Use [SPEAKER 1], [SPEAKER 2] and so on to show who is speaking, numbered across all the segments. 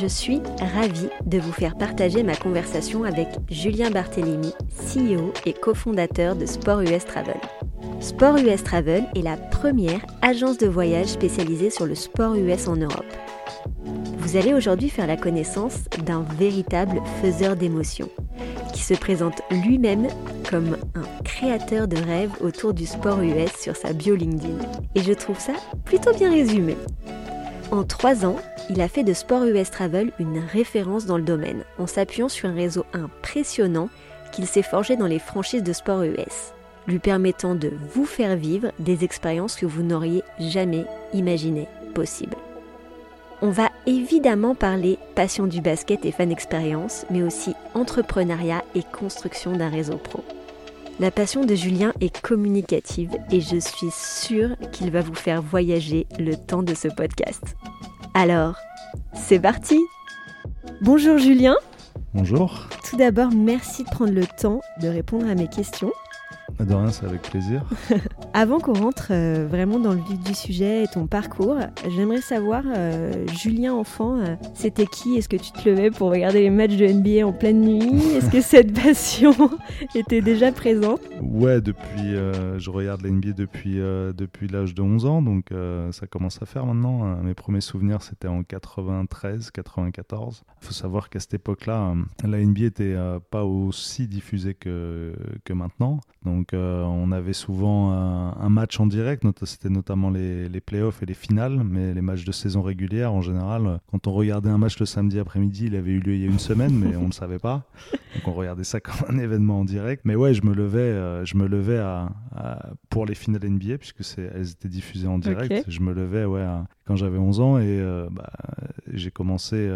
[SPEAKER 1] Je suis ravie de vous faire partager ma conversation avec Julien Barthélémy, CEO et cofondateur de Sport US Travel. Sport US Travel est la première agence de voyage spécialisée sur le sport US en Europe. Vous allez aujourd'hui faire la connaissance d'un véritable faiseur d'émotions, qui se présente lui-même comme un créateur de rêves autour du sport US sur sa bio LinkedIn. Et je trouve ça plutôt bien résumé. En trois ans, il a fait de Sport US Travel une référence dans le domaine, en s'appuyant sur un réseau impressionnant qu'il s'est forgé dans les franchises de Sport US, lui permettant de vous faire vivre des expériences que vous n'auriez jamais imaginées possibles. On va évidemment parler passion du basket et fan expérience, mais aussi entrepreneuriat et construction d'un réseau pro. La passion de Julien est communicative et je suis sûre qu'il va vous faire voyager le temps de ce podcast. Alors, c'est parti Bonjour Julien
[SPEAKER 2] Bonjour.
[SPEAKER 1] Tout d'abord, merci de prendre le temps de répondre à mes questions.
[SPEAKER 2] De rien, c'est avec plaisir.
[SPEAKER 1] Avant qu'on rentre euh, vraiment dans le vif du sujet et ton parcours, j'aimerais savoir, euh, Julien enfant, euh, c'était qui? Est-ce que tu te levais pour regarder les matchs de NBA en pleine nuit? Est-ce que cette passion était déjà présente?
[SPEAKER 2] Ouais, depuis, je regarde la NBA depuis, depuis l'âge de 11 ans, donc ça commence à faire maintenant. Mes premiers souvenirs, c'était en 93, 94. Il faut savoir qu'à cette époque-là, la NBA était pas aussi diffusée que, que maintenant. Donc on avait souvent un, match en direct, c'était notamment les, les, playoffs et les finales, mais les matchs de saison régulière en général, quand on regardait un match le samedi après-midi, il avait eu lieu il y a une semaine, mais on ne le savait pas. Donc on regardait ça comme un événement en direct. Mais ouais, je me levais, euh, je me levais à, pour les finales NBA, puisque elles étaient diffusées en direct. Je me levais ouais, quand j'avais 11 ans et euh, bah, j'ai commencé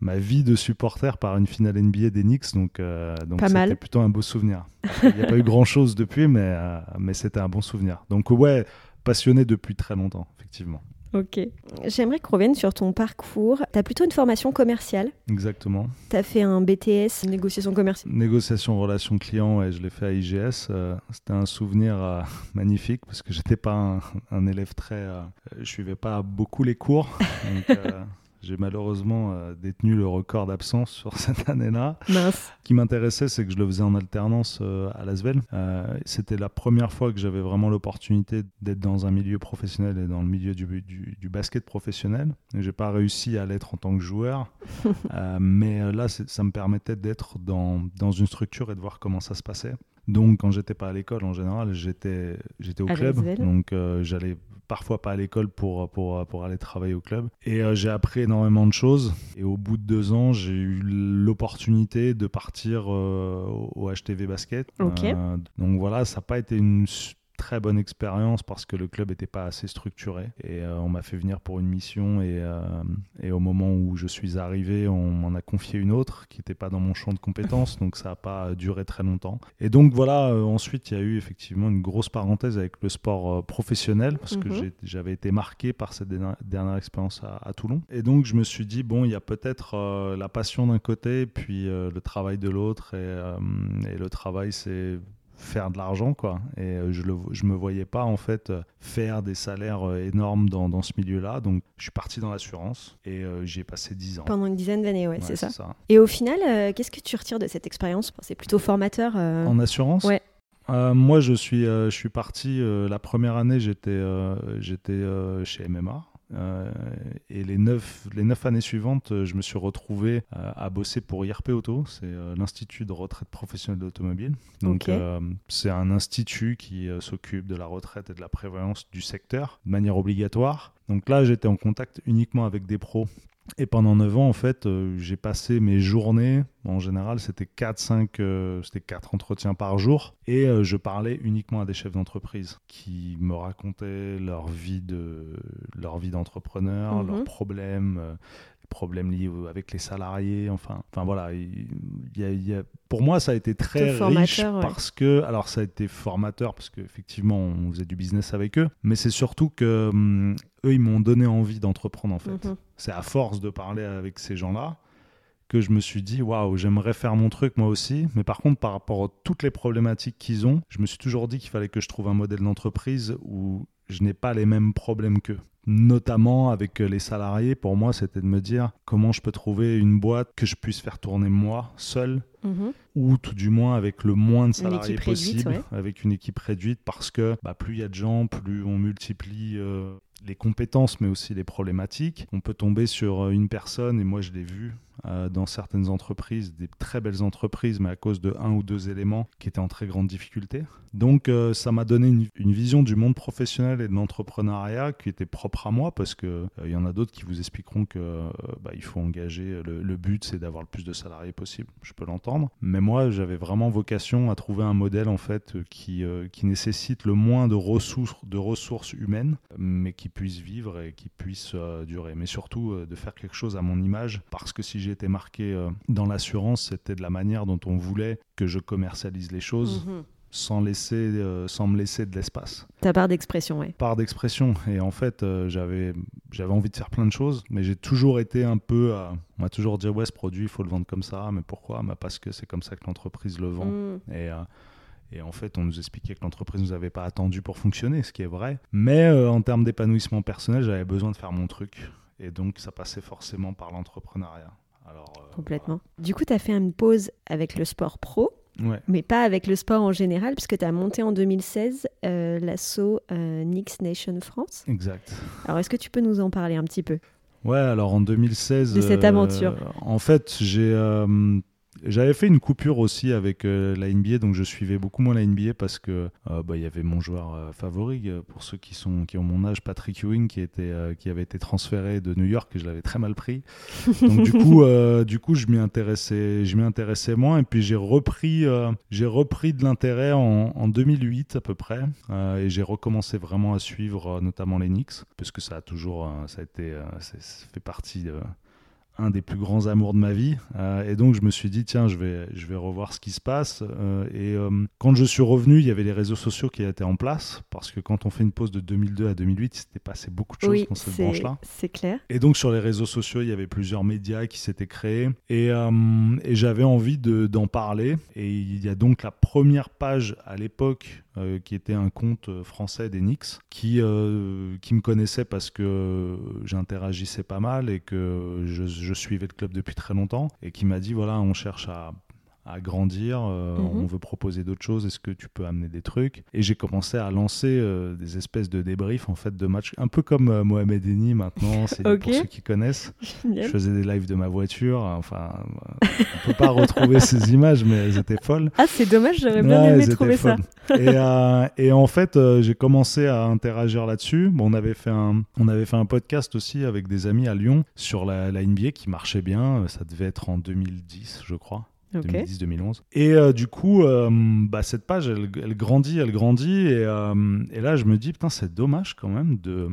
[SPEAKER 2] ma vie de supporter par une finale NBA des Knicks, donc, donc c'était plutôt un beau souvenir. Il n'y a pas eu grand-chose depuis, mais, euh, mais c'était un bon souvenir. Donc ouais, passionné depuis très longtemps, effectivement.
[SPEAKER 1] Ok. J'aimerais qu'on revienne sur ton parcours. Tu as plutôt une formation commerciale.
[SPEAKER 2] Exactement.
[SPEAKER 1] Tu as fait un BTS, négociation commerciale.
[SPEAKER 2] Négociation relation client, et je l'ai fait à IGS. Euh, c'était un souvenir euh, magnifique parce que j'étais pas un, élève très. je suivais pas beaucoup les cours. Donc, j'ai malheureusement euh, détenu le record d'absence sur cette année-là. Ce qui m'intéressait, c'est que je le faisais en alternance euh, à Lasvel. Euh, C'était la première fois que j'avais vraiment l'opportunité d'être dans un milieu professionnel et dans le milieu du, du, du basket professionnel. J'ai pas réussi à l'être en tant que joueur, mais là, ça me permettait d'être dans, dans une structure et de voir comment ça se passait. Donc, quand j'étais pas à l'école, en général, j'étais j'étais au club. Donc, j'allais parfois pas à l'école pour, pour, pour aller travailler au club. Et euh, j'ai appris énormément de choses. Et au bout de deux ans, j'ai eu l'opportunité de partir euh, au HTV Basket.
[SPEAKER 1] Euh,
[SPEAKER 2] donc voilà, ça n'a pas été une très bonne expérience parce que le club n'était pas assez structuré. Et euh, on m'a fait venir pour une mission et, euh, et, au moment où je suis arrivé on m'en a confié une autre qui n'était pas dans mon champ de compétences. Donc ça n'a pas duré très longtemps. Et donc voilà euh, ensuite il y a eu effectivement une grosse parenthèse avec le sport professionnel parce que mhm. j'avais été marqué par cette dernière, expérience à, Toulon. Et donc je me suis dit bon il y a peut-être la passion d'un côté puis le travail de l'autre. Et, et le travail c'est faire de l'argent quoi. Et euh, je le je me voyais pas en fait euh, faire des salaires euh, énormes dans, dans ce milieu-là. Donc je suis parti dans l'assurance et j'y ai passé 10 ans.
[SPEAKER 1] Pendant une dizaine d'années ouais, c'est ça. et au final qu'est-ce que tu retires de cette expérience? C'est plutôt formateur
[SPEAKER 2] en assurance?
[SPEAKER 1] Ouais.
[SPEAKER 2] Moi, je suis, je suis parti. la première année, j'étais, j'étais chez MMA. Euh, et les neuf, les neuf années suivantes, euh, je me suis retrouvé euh, à bosser pour IRP Auto, c'est l'Institut de retraite professionnelle d'automobile. Donc, c'est un institut qui s'occupe de la retraite et de la prévoyance du secteur de manière obligatoire. Donc là, j'étais en contact uniquement avec des pros et pendant 9 ans, en fait, euh, j'ai passé mes journées, en général, c'était 4-5, euh, c'était 4 entretiens par jour, et euh, je parlais uniquement à des chefs d'entreprise qui me racontaient leur vie de leur vie d'entrepreneur, leurs mhm. problèmes, problèmes liés avec les salariés, enfin, enfin voilà. Il, y a, pour moi, ça a été très riche parce que, alors ça a été formateur parce qu'effectivement, on faisait du business avec eux, mais c'est surtout que hum, eux, ils m'ont donné envie d'entreprendre en fait. Mhm. C'est à force de parler avec ces gens-là que je me suis dit waouh, j'aimerais faire mon truc moi aussi. Mais par contre, par rapport à toutes les problématiques qu'ils ont, je me suis toujours dit qu'il fallait que je trouve un modèle d'entreprise où je n'ai pas les mêmes problèmes qu'eux notamment avec les salariés, pour moi, c'était de me dire comment je peux trouver une boîte que je puisse faire tourner moi seul, mhm. ou tout du moins avec le moins de salariés possible, avec une équipe réduite, parce que bah, plus il y a de gens, plus on multiplie euh, les compétences, mais aussi les problématiques. On peut tomber sur une personne, et moi je l'ai vu, euh, dans certaines entreprises, des très belles entreprises, mais à cause de un ou deux éléments qui étaient en très grande difficulté. Donc euh, ça m'a donné une, vision du monde professionnel et de l'entrepreneuriat qui était propre à moi, parce qu'il euh, y en a d'autres qui vous expliqueront que bah, il faut engager, le, but c'est d'avoir le plus de salariés possible, je peux l'entendre. Mais moi j'avais vraiment vocation à trouver un modèle en fait qui, qui nécessite le moins de ressources, de ressources humaines, mais qui puisse vivre et qui puisse durer. Mais surtout de faire quelque chose à mon image, parce que si j'ai été marqué euh, dans l'assurance, c'était de la manière dont on voulait que je commercialise les choses. Mhm. Sans, laisser, euh, sans me laisser de l'espace.
[SPEAKER 1] Ta part d'expression, oui.
[SPEAKER 2] Part d'expression. Et en fait, euh, j'avais, j'avais envie de faire plein de choses, mais j'ai toujours été un peu. on m'a toujours dit ouais, ce produit, il faut le vendre comme ça. Mais pourquoi? Bah, Parce que c'est comme ça que l'entreprise le vend. Mm. Et. Et en fait, on nous expliquait que l'entreprise ne nous avait pas attendu pour fonctionner, ce qui est vrai. Mais en termes d'épanouissement personnel, j'avais besoin de faire mon truc. Et donc, ça passait forcément par l'entrepreneuriat.
[SPEAKER 1] Euh, Complètement. Du coup, tu as fait une pause avec le sport pro. Mais pas avec le sport en général, puisque tu as monté en 2016 euh, l'assaut euh, Nix Nation France.
[SPEAKER 2] Exact.
[SPEAKER 1] Alors, est-ce que tu peux nous en parler un petit peu?
[SPEAKER 2] Ouais, alors en 2016.
[SPEAKER 1] De cette aventure.
[SPEAKER 2] en fait, j'ai j'avais fait une coupure aussi avec euh, la NBA, donc je suivais beaucoup moins la NBA parce que euh, bah, il y avait mon joueur euh, favori, pour ceux qui, sont, qui ont mon âge, Patrick Ewing, qui, était, qui avait été transféré de New York et je l'avais très mal pris. Donc du coup, du coup je m'y intéressais, je m'y intéressais moins et puis j'ai repris, j'ai repris de l'intérêt en, en, 2008 à peu près et j'ai recommencé vraiment à suivre notamment les Knicks parce que ça a toujours, ça a été, ça fait partie un des plus grands amours de ma vie. Euh, et donc je me suis dit, tiens, je vais, je vais revoir ce qui se passe. Euh, et euh, quand je suis revenu, il y avait les réseaux sociaux qui étaient en place, parce que quand on fait une pause de 2002 à 2008, il s'était passé beaucoup de choses dans cette branche-là.
[SPEAKER 1] C'est clair.
[SPEAKER 2] Et donc sur les réseaux sociaux, il y avait plusieurs médias qui s'étaient créés. Et, et j'avais envie d'en parler. Et il y a donc la première page à l'époque euh, qui était un compte euh, français d'Enix, qui, euh, qui me connaissait parce que j'interagissais pas mal et que je, je, suivais le club depuis très longtemps, et qui m'a dit voilà, on cherche à à grandir, euh, mhm. on veut proposer d'autres choses, est-ce que tu peux amener des trucs? Et j'ai commencé à lancer euh, des espèces de débriefs en fait de matchs, un peu comme euh, Mohamed Eni maintenant, c'est pour ceux qui connaissent. Je faisais des lives de ma voiture, enfin, on peut pas retrouver ces images, mais elles étaient folles.
[SPEAKER 1] Ah, c'est dommage, j'aurais bien aimé trouver ça.
[SPEAKER 2] et, et, en fait, j'ai commencé à interagir là-dessus. Bon, on avait fait un, on avait fait un podcast aussi avec des amis à Lyon sur la, la NBA qui marchait bien. Ça devait être en 2010, je crois. 2010-2011. Et euh, du coup, euh, bah, cette page, elle, grandit, elle grandit. Euh, et, là, je me dis, putain, c'est dommage quand même de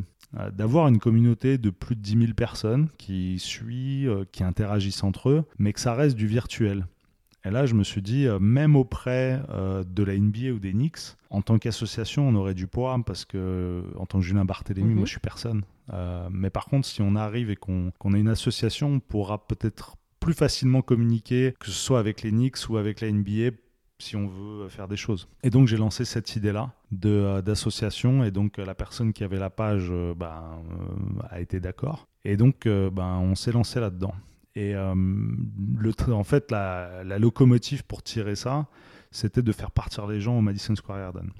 [SPEAKER 2] d'avoir une communauté de plus de 10 000 personnes qui suivent, qui interagissent entre eux, mais que ça reste du virtuel. Et là, je me suis dit, même auprès de la NBA ou des Knicks, en tant qu'association, on aurait du poids parce que, en tant que Julien Barthélémy, moi, mhm. je suis personne. mais par contre, si on arrive et qu'on a une association, on pourra peut-être plus facilement communiquer, que ce soit avec les Knicks ou avec la NBA, si on veut faire des choses. Et donc j'ai lancé cette idée-là euh, d'association et donc la personne qui avait la page euh, ben, euh, a été d'accord. Et donc ben, on s'est lancé là-dedans. Et le, en fait, la, locomotive pour tirer ça, c'était de faire partir les gens au Madison Square Garden.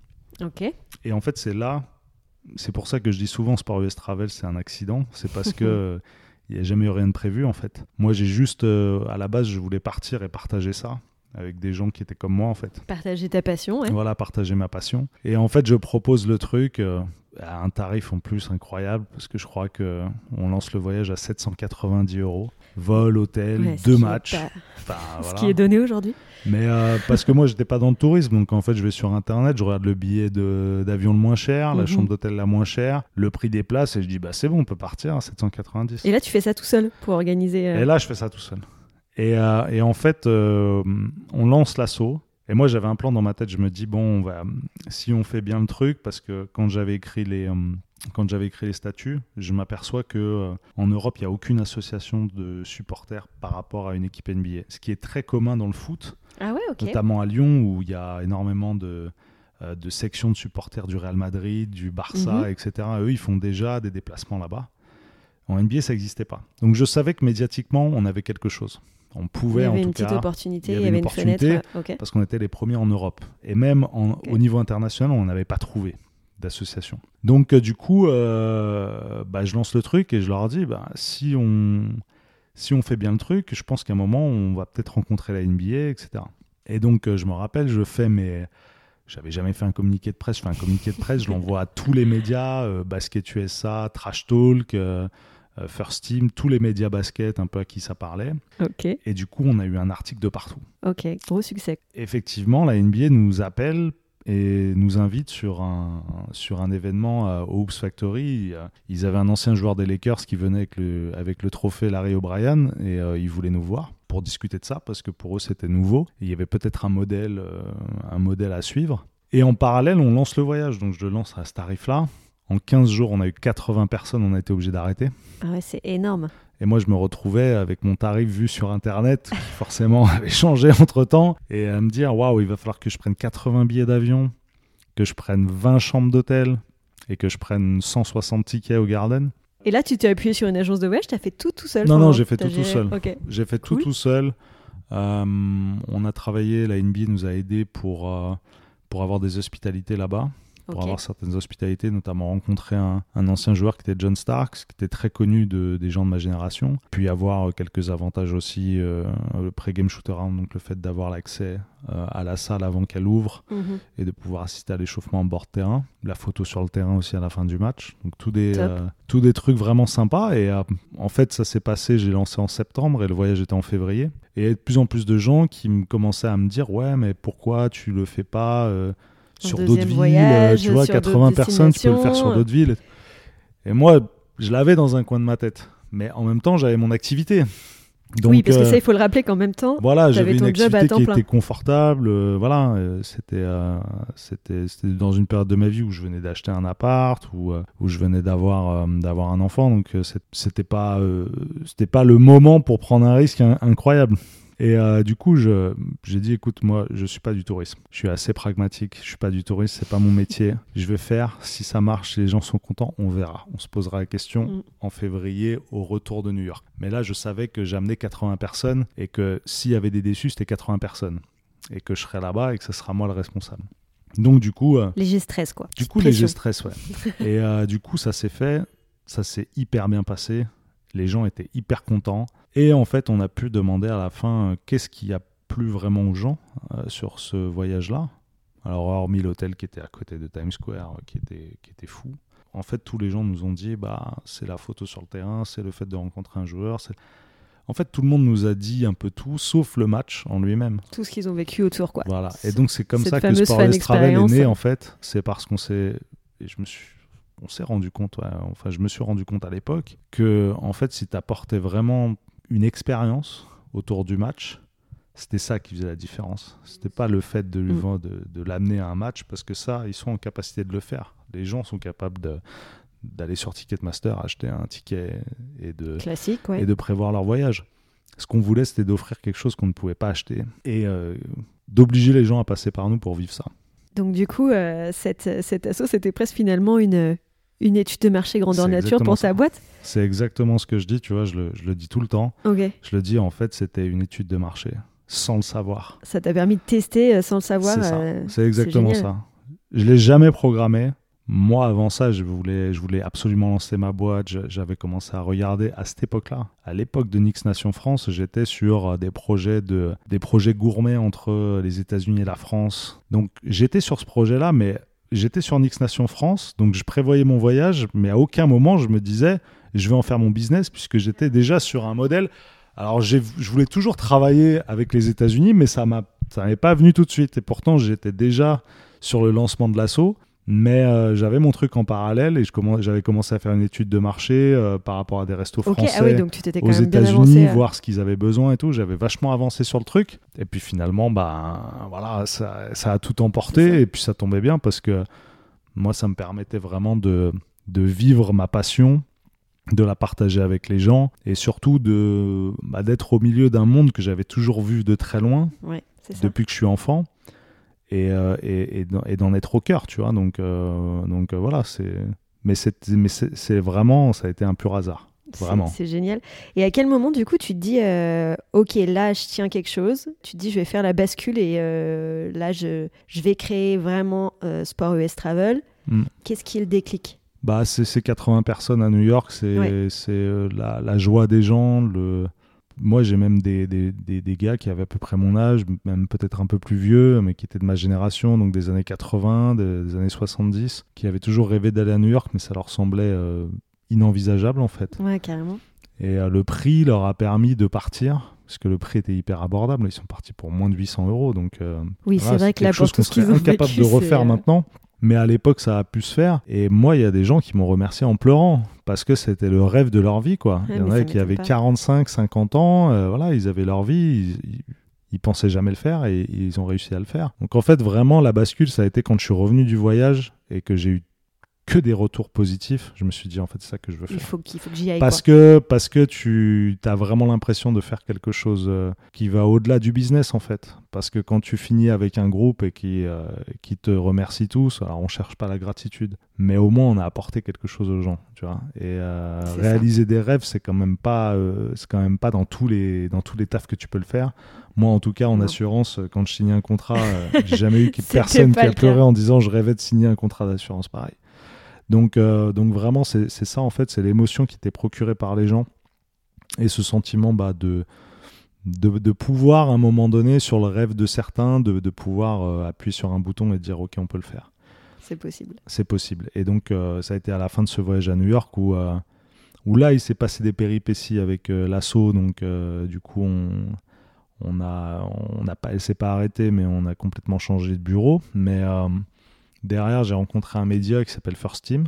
[SPEAKER 1] Ok.
[SPEAKER 2] Et en fait, c'est là, c'est pour ça que je dis souvent Sport US Travel, c'est un accident. C'est parce que il n'y a jamais eu rien de prévu en fait. Moi j'ai juste, euh, à la base je voulais partir et partager ça. Avec des gens qui étaient comme moi en fait.
[SPEAKER 1] Partager ta passion, ouais.
[SPEAKER 2] Voilà, partager ma passion. Et en fait, je propose le truc euh, à un tarif en plus incroyable parce que je crois que on lance le voyage à 790 euros. Vol, hôtel,
[SPEAKER 1] Ouais, ce
[SPEAKER 2] deux matchs.
[SPEAKER 1] pas-
[SPEAKER 2] Enfin,
[SPEAKER 1] Ce
[SPEAKER 2] voilà.
[SPEAKER 1] qui est donné aujourd'hui.
[SPEAKER 2] Mais euh, parce que moi, j'étais pas dans le tourisme, donc en fait, je vais sur internet, je regarde le billet d'avion le moins cher, la
[SPEAKER 1] Mhm.
[SPEAKER 2] chambre d'hôtel la moins chère, le prix des places, et je dis bah c'est bon, on peut partir à 790.
[SPEAKER 1] Et là, tu fais ça tout seul pour organiser. euh,
[SPEAKER 2] Et là, je fais ça tout seul. Et, euh, et en fait, euh, on lance l'assaut. Et moi, j'avais un plan dans ma tête. Je me dis, bon, on va, si on fait bien le truc, parce que quand j'avais écrit les, euh, quand j'avais écrit les statuts, je m'aperçois que euh, en Europe, il n'y a aucune association de supporters par rapport à une équipe NBA. Ce qui est très commun dans le foot,
[SPEAKER 1] Ah ouais,
[SPEAKER 2] notamment à Lyon, où il y a énormément de, euh, de sections de supporters du Real Madrid, du Barça,
[SPEAKER 1] Mhm.
[SPEAKER 2] etc. Eux, ils font déjà des déplacements là-bas. En NBA, ça n'existait pas. Donc je savais que médiatiquement, on avait quelque chose. On
[SPEAKER 1] Il
[SPEAKER 2] pouvait
[SPEAKER 1] y
[SPEAKER 2] en
[SPEAKER 1] avait
[SPEAKER 2] tout
[SPEAKER 1] une petite
[SPEAKER 2] cas,
[SPEAKER 1] opportunité,
[SPEAKER 2] il y
[SPEAKER 1] il y
[SPEAKER 2] avait
[SPEAKER 1] avait
[SPEAKER 2] une
[SPEAKER 1] fenêtre. euh,
[SPEAKER 2] parce qu'on était les premiers en Europe. Et même en- au niveau international, on n'avait pas trouvé d'association. Donc euh, du coup, euh, bah, je lance le truc et je leur dis, bah, si, on, si on fait bien le truc, je pense qu'à un moment, on va peut-être rencontrer la NBA, etc. Et donc, euh, je me rappelle, je fais mes... J'avais jamais fait un communiqué de presse, je fais un communiqué de presse, je l'envoie à tous les médias, Basket USA, Trash Talk, First Team, tous les médias basket un peu à qui ça parlait.
[SPEAKER 1] Ok.
[SPEAKER 2] Et du coup, on a eu un article de partout
[SPEAKER 1] Ok. Gros succès.
[SPEAKER 2] effectivement, la NBA nous appelle et nous invite sur un, sur un événement euh, au Hoops Factory. Euh, Ils avaient un ancien joueur des Lakers qui venait avec le, avec le trophée Larry O'Brien et euh, ils voulaient nous voir pour discuter de ça parce que pour eux c'était nouveau. Et il y avait peut-être un modèle, euh, un modèle à suivre. Et en parallèle, on lance le voyage. Donc je le lance à ce tarif-là. En 15 jours, on a eu 80 personnes, on a été obligé d'arrêter.
[SPEAKER 1] Ah ouais, c'est énorme.
[SPEAKER 2] Et moi, je me retrouvais avec mon tarif vu sur Internet, qui forcément avait changé entre temps, et à me dire waouh, il va falloir que je prenne 80 billets d'avion, que je prenne 20 chambres d'hôtel et que je prenne 160 tickets au Garden.
[SPEAKER 1] Et là, tu t'es appuyé sur une agence de voyage, tu as fait tout tout seul
[SPEAKER 2] Non, non, j'ai fait tout tout seul. J'ai fait tout tout seul. On a travaillé, la NBA nous a aidés pour, euh, pour avoir des hospitalités là-bas. Pour avoir certaines hospitalités, notamment rencontrer un, un ancien joueur qui était John Starks, qui était très connu de, des gens de ma génération, puis avoir euh, quelques avantages aussi, euh, le pré-game shoot-around, donc le fait d'avoir l'accès euh, à la salle avant qu'elle ouvre
[SPEAKER 1] Mhm.
[SPEAKER 2] et de pouvoir assister à l'échauffement en bord de terrain, la photo sur le terrain aussi à la fin du match, donc tous des, euh, tous des trucs vraiment sympas, et en fait ça s'est passé, j'ai lancé en septembre et le voyage était en février, et il y a de plus en plus de gens qui me commençaient à me dire, ouais mais pourquoi tu le fais pas sur d'autres villes,
[SPEAKER 1] voyage,
[SPEAKER 2] tu vois,
[SPEAKER 1] sur
[SPEAKER 2] 80
[SPEAKER 1] d'autres
[SPEAKER 2] personnes, tu peux le faire sur d'autres villes. Et moi, je l'avais dans un coin de ma tête. Mais en même temps, j'avais mon activité. Donc,
[SPEAKER 1] oui, parce que
[SPEAKER 2] euh,
[SPEAKER 1] ça, il faut le rappeler qu'en même temps,
[SPEAKER 2] voilà, j'avais une activité
[SPEAKER 1] temps
[SPEAKER 2] qui
[SPEAKER 1] plein.
[SPEAKER 2] était confortable. euh, voilà, euh, c'était, euh, dans une période de ma vie où je venais d'acheter un appart, où, où je venais d'avoir, d'avoir un enfant. Donc, c'était pas, c'était pas le moment pour prendre un risque in- incroyable. Et euh, du coup, j'ai dit, écoute, moi, je suis pas du tourisme. Je suis assez pragmatique. Je suis pas du tourisme. C'est pas mon métier. Je vais faire. Si ça marche, si les gens sont contents, on verra. On se posera la question
[SPEAKER 1] Mm.
[SPEAKER 2] en février au retour de New York. Mais là, je savais que j'amenais 80 personnes et que s'il y avait des déçus, c'était 80 personnes. Et que je serais là-bas et que ce sera moi le responsable. Donc, du coup, euh,
[SPEAKER 1] léger stress, quoi.
[SPEAKER 2] du coup, léger stress, ouais. et euh, du coup, ça s'est fait. Ça s'est hyper bien passé. Les gens étaient hyper contents. Et en fait, on a pu demander à la fin euh, qu'est-ce qui a plu vraiment aux gens euh, sur ce voyage-là? Alors, hormis l'hôtel qui était à côté de Times Square, euh, qui était, qui était fou. En fait, tous les gens nous ont dit bah, c'est la photo sur le terrain, c'est le fait de rencontrer un joueur. c'est- En fait, tout le monde nous a dit un peu tout, sauf le match en lui-même.
[SPEAKER 1] Tout ce qu'ils ont vécu autour, quoi.
[SPEAKER 2] Voilà. Et donc c'est comme
[SPEAKER 1] Cette
[SPEAKER 2] ça que Sportless Travel est né en fait. C'est parce qu'on s'est, et je me suis, on s'est rendu compte, ouais, enfin je me suis rendu compte à l'époque que en fait si tu apportais vraiment une expérience autour du match, c'était ça qui faisait la différence. C'était pas le fait de,
[SPEAKER 1] Mm.
[SPEAKER 2] vendre- de, de l'amener à un match parce que ça ils sont en capacité de le faire. Les gens sont capables de d'aller sur Ticketmaster acheter un ticket et de
[SPEAKER 1] Classique, ouais.
[SPEAKER 2] et de prévoir leur voyage. Ce qu'on voulait, c'était d'offrir quelque chose qu'on ne pouvait pas acheter et euh, d'obliger les gens à passer par nous pour vivre ça.
[SPEAKER 1] Donc, du coup, euh, cette, cette asso, c'était presque finalement une, une étude de marché grandeur nature pour ta boîte.
[SPEAKER 2] C'est exactement ce que je dis, tu vois, je le, je le dis tout le temps.
[SPEAKER 1] Ok.
[SPEAKER 2] Je le dis, en fait, c'était une étude de marché, sans le savoir.
[SPEAKER 1] Ça t'a permis de tester euh, sans le savoir.
[SPEAKER 2] C'est
[SPEAKER 1] euh,
[SPEAKER 2] exactement ça. Je l'ai jamais programmé. moi, avant ça, je voulais, je voulais absolument lancer ma boîte. J'avais commencé à regarder à cette époque-là. À l'époque de Nix Nation France, j'étais sur des projets, de, des projets gourmets entre les États-Unis et la France. Donc, j'étais sur ce projet-là, mais j'étais sur Nix Nation France. Donc, je prévoyais mon voyage, mais à aucun moment, je me disais, je vais en faire mon business, puisque j'étais déjà sur un modèle. Alors, je voulais toujours travailler avec les États-Unis, mais ça m'a, ça m'est pas venu tout de suite. Et pourtant, j'étais déjà sur le lancement de l'assaut. Mais euh, j'avais mon truc en parallèle et j'avais commencé à faire une étude de marché euh, par rapport à des restos
[SPEAKER 1] ah
[SPEAKER 2] français aux États-Unis, voir ce qu'ils avaient besoin et tout. J'avais vachement avancé sur le truc. Et puis finalement, bah, voilà, ça, ça a tout emporté et puis ça tombait bien parce que moi, ça me permettait vraiment de, de vivre ma passion de la partager avec les gens et surtout de bah, d'être au milieu d'un monde que j'avais toujours vu de très loin depuis que je suis enfant et, euh, et, et d'en être au cœur, tu vois. Donc, euh, donc euh, voilà, c'est. Mais c'est vraiment, ça a été un pur hasard. Vraiment.
[SPEAKER 1] C'est génial. Et à quel moment, du coup, tu te dis, OK, là, je tiens quelque chose. Tu te dis, je vais faire la bascule et là, je, je, vais créer vraiment Sport US Travel. Hmm. Qu'est-ce qui le déclic?
[SPEAKER 2] Bah, C'est 80 personnes à New York. C'est la, la, joie des gens, le, moi, j'ai même des, des, des, gars qui avaient à peu près mon âge, même peut-être un peu plus vieux, mais qui étaient de ma génération, donc des années 80, des, années 70, qui avaient toujours rêvé d'aller à New York, mais ça leur semblait euh, inenvisageable en fait.
[SPEAKER 1] Ouais, carrément.
[SPEAKER 2] Et euh, le prix leur a permis de partir, parce que le prix était hyper abordable. Ils sont partis pour moins de 800 euros, donc euh,
[SPEAKER 1] oui, c'est vrai que la
[SPEAKER 2] chose qu'on serait incapable de refaire maintenant. Mais à l'époque, ça a pu se faire. Et moi, il y a des gens qui m'ont remercié en pleurant parce que c'était le rêve de leur vie, quoi. il y en a qui avaient 45, 50 ans, euh, voilà, ils avaient leur vie, ils, ils, pensaient jamais le faire et ils ont réussi à le faire. Donc en fait, vraiment, la bascule, ça a été quand je suis revenu du voyage et que j'ai eu que des retours positifs, je me suis dit en fait c'est ça que je veux faire. Il
[SPEAKER 1] faut, qu'il faut que j'y aille.
[SPEAKER 2] Parce que parce que tu as vraiment l'impression de faire quelque chose euh, qui va au-delà du business en fait. Parce que quand tu finis avec un groupe et qui euh, qui te remercie tous, alors on cherche pas la gratitude, mais au moins on a apporté quelque chose aux gens, tu vois. Et euh, réaliser des rêves, c'est quand même pas c'est quand même pas dans tous les dans tous les tafs que tu peux le faire. Moi, en tout cas, en assurance, quand je signais un contrat, j'ai jamais eu personne qui a pleuré en disant je rêvais de signer un contrat d'assurance pareil. Donc, euh, donc vraiment, c'est ça en fait, c'est l'émotion qui t'est procurée par les gens et ce sentiment bah, de, de, pouvoir à un moment donné, sur le rêve de certains, de, de pouvoir euh, appuyer sur un bouton et dire ok, on peut le faire.
[SPEAKER 1] C'est possible.
[SPEAKER 2] C'est possible. Et donc, euh, ça a été à la fin de ce voyage à New York où, où là, il s'est passé des péripéties avec l'assaut. Donc, du coup, on, on a, on a pas, elle s'est pas arrêtée, mais on a complètement changé de bureau. Mais Derrière, j'ai rencontré un média qui s'appelle First Team.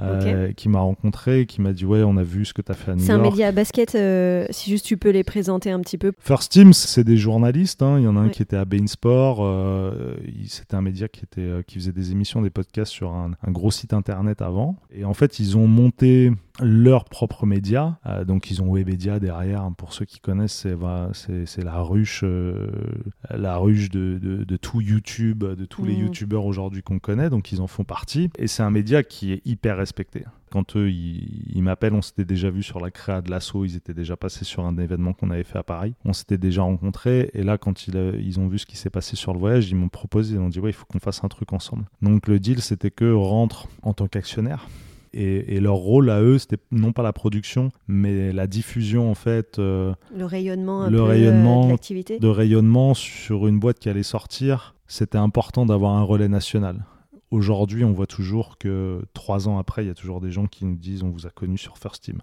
[SPEAKER 2] Euh, qui m'a rencontré qui m'a dit ouais on a vu ce que tu as fait à New York.
[SPEAKER 1] C'est un média basket, euh, si juste tu peux les présenter un petit peu.
[SPEAKER 2] First Team c'est des journalistes, hein. il y en a un qui était à Bein Sport, euh, c'était un média qui, était, qui faisait des émissions, des podcasts sur un, un, gros site internet avant et en fait ils ont monté leurs propres médias. Euh, donc ils ont Webedia derrière. Hein, pour ceux qui connaissent, c'est la ruche, euh, la ruche de, de, tout YouTube, de tous les mmh. YouTubeurs aujourd'hui qu'on connaît. Donc ils en font partie. Et c'est un média qui est hyper respecté. Quand eux, ils, m'appellent, on s'était déjà vu sur la créa de l'assaut, ils étaient déjà passés sur un événement qu'on avait fait à Paris. On s'était déjà rencontrés, et là, quand ils, euh, ils ont vu ce qui s'est passé sur le voyage, ils m'ont proposé, ils m'ont dit, ouais, il faut qu'on fasse un truc ensemble. Donc le deal, c'était que rentre en tant qu'actionnaire, et, leur rôle à eux, c'était non pas la production, mais la diffusion en fait.
[SPEAKER 1] Euh, le rayonnement, un le peu, rayonnement, euh, de,
[SPEAKER 2] de rayonnement sur une boîte qui allait sortir. C'était important d'avoir un relais national. Aujourd'hui, on voit toujours que trois ans après, il y a toujours des gens qui nous disent on vous a connu sur First Team.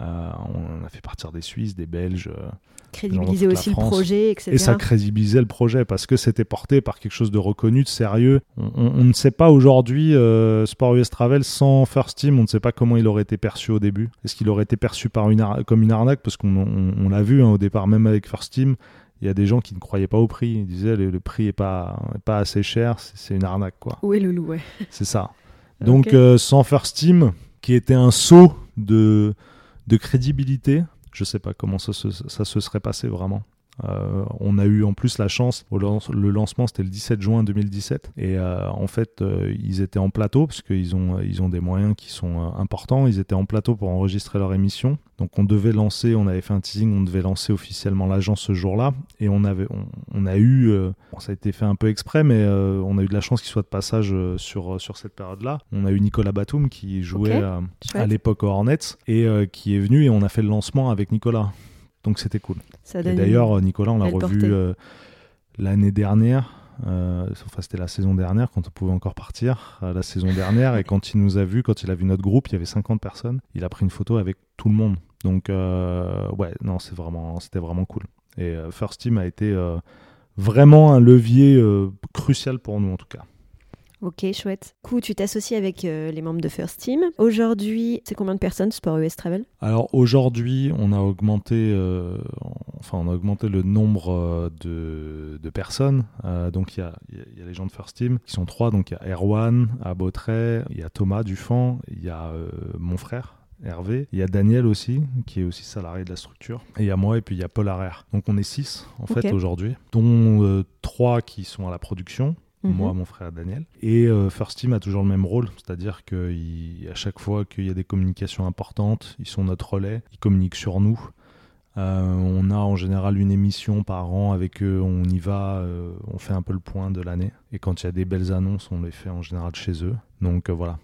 [SPEAKER 2] Euh, on a fait partir des Suisses, des Belges. Euh,
[SPEAKER 1] crédibiliser aussi le projet, etc.
[SPEAKER 2] Et ça crédibilisait le projet parce que c'était porté par quelque chose de reconnu, de sérieux. On, ne sait pas aujourd'hui, euh, Sport US Travel, sans First Team, on ne sait pas comment il aurait été perçu au début. Est-ce qu'il aurait été perçu par une comme une arnaque? Parce qu'on l'a vu hein, au départ, même avec First Team, il y a des gens qui ne croyaient pas au prix. Ils disaient le, le prix n'est pas, pas assez cher, c'est une arnaque. Quoi.
[SPEAKER 1] Où est le loup ouais?
[SPEAKER 2] C'est ça. Donc sans First Team, qui était un saut de de crédibilité. Je sais pas comment ça ça se serait passé vraiment. Euh, on a eu en plus la chance, le lancement c'était le 17 juin 2017, et euh, en fait euh, ils étaient en plateau, parce qu'ils ont, ils ont des moyens qui sont importants, ils étaient en plateau pour enregistrer leur émission, donc on devait lancer, on avait fait un teasing, on devait lancer officiellement l'agence ce jour-là, et on, avait, on, a eu, ça a été fait un peu exprès, mais on a eu de la chance qu'il soit de passage sur, sur cette période-là. On a eu Nicolas Batum qui jouait à l'époque au Hornets, et qui est venu, et on a fait le lancement avec Nicolas. Donc c'était cool. d'ailleurs, Nicolas, on l'a revu euh, l'année dernière. Euh, enfin, c'était la saison dernière quand on pouvait encore partir. Euh, la saison dernière, et quand il nous a vu, quand il a vu notre groupe, il y avait 50 personnes. Il a pris une photo avec tout le monde. Donc, ouais, non, c'est vraiment, c'était vraiment cool. Et First Team a été vraiment un levier crucial pour nous en tout cas.
[SPEAKER 1] Ok, chouette. Du coup, tu t'associes avec euh, les membres de First Team. Aujourd'hui, c'est combien de personnes Sport US Travel?
[SPEAKER 2] Alors aujourd'hui, on a augmenté, euh, enfin, on a augmenté le nombre euh, de, personnes. donc il y a, les gens de First Team qui sont trois. Donc il y a Erwan Beautray, il y a Thomas Dufan, il y a mon frère. Hervé, il y a Daniel aussi, qui est aussi salarié de la structure, et il y a moi, et puis il y a Paul Arère. Donc on est six, en fait, aujourd'hui, dont trois qui sont à la production, Mhm. moi, mon frère Daniel. Et euh, First Team a toujours le même rôle, c'est-à-dire qu'à chaque fois qu'il y a des communications importantes, ils sont notre relais, ils communiquent sur nous. Euh, on a en général une émission par an avec eux, on y va, euh, on fait un peu le point de l'année. Et quand il y a des belles annonces, on les fait en général chez eux. Donc voilà,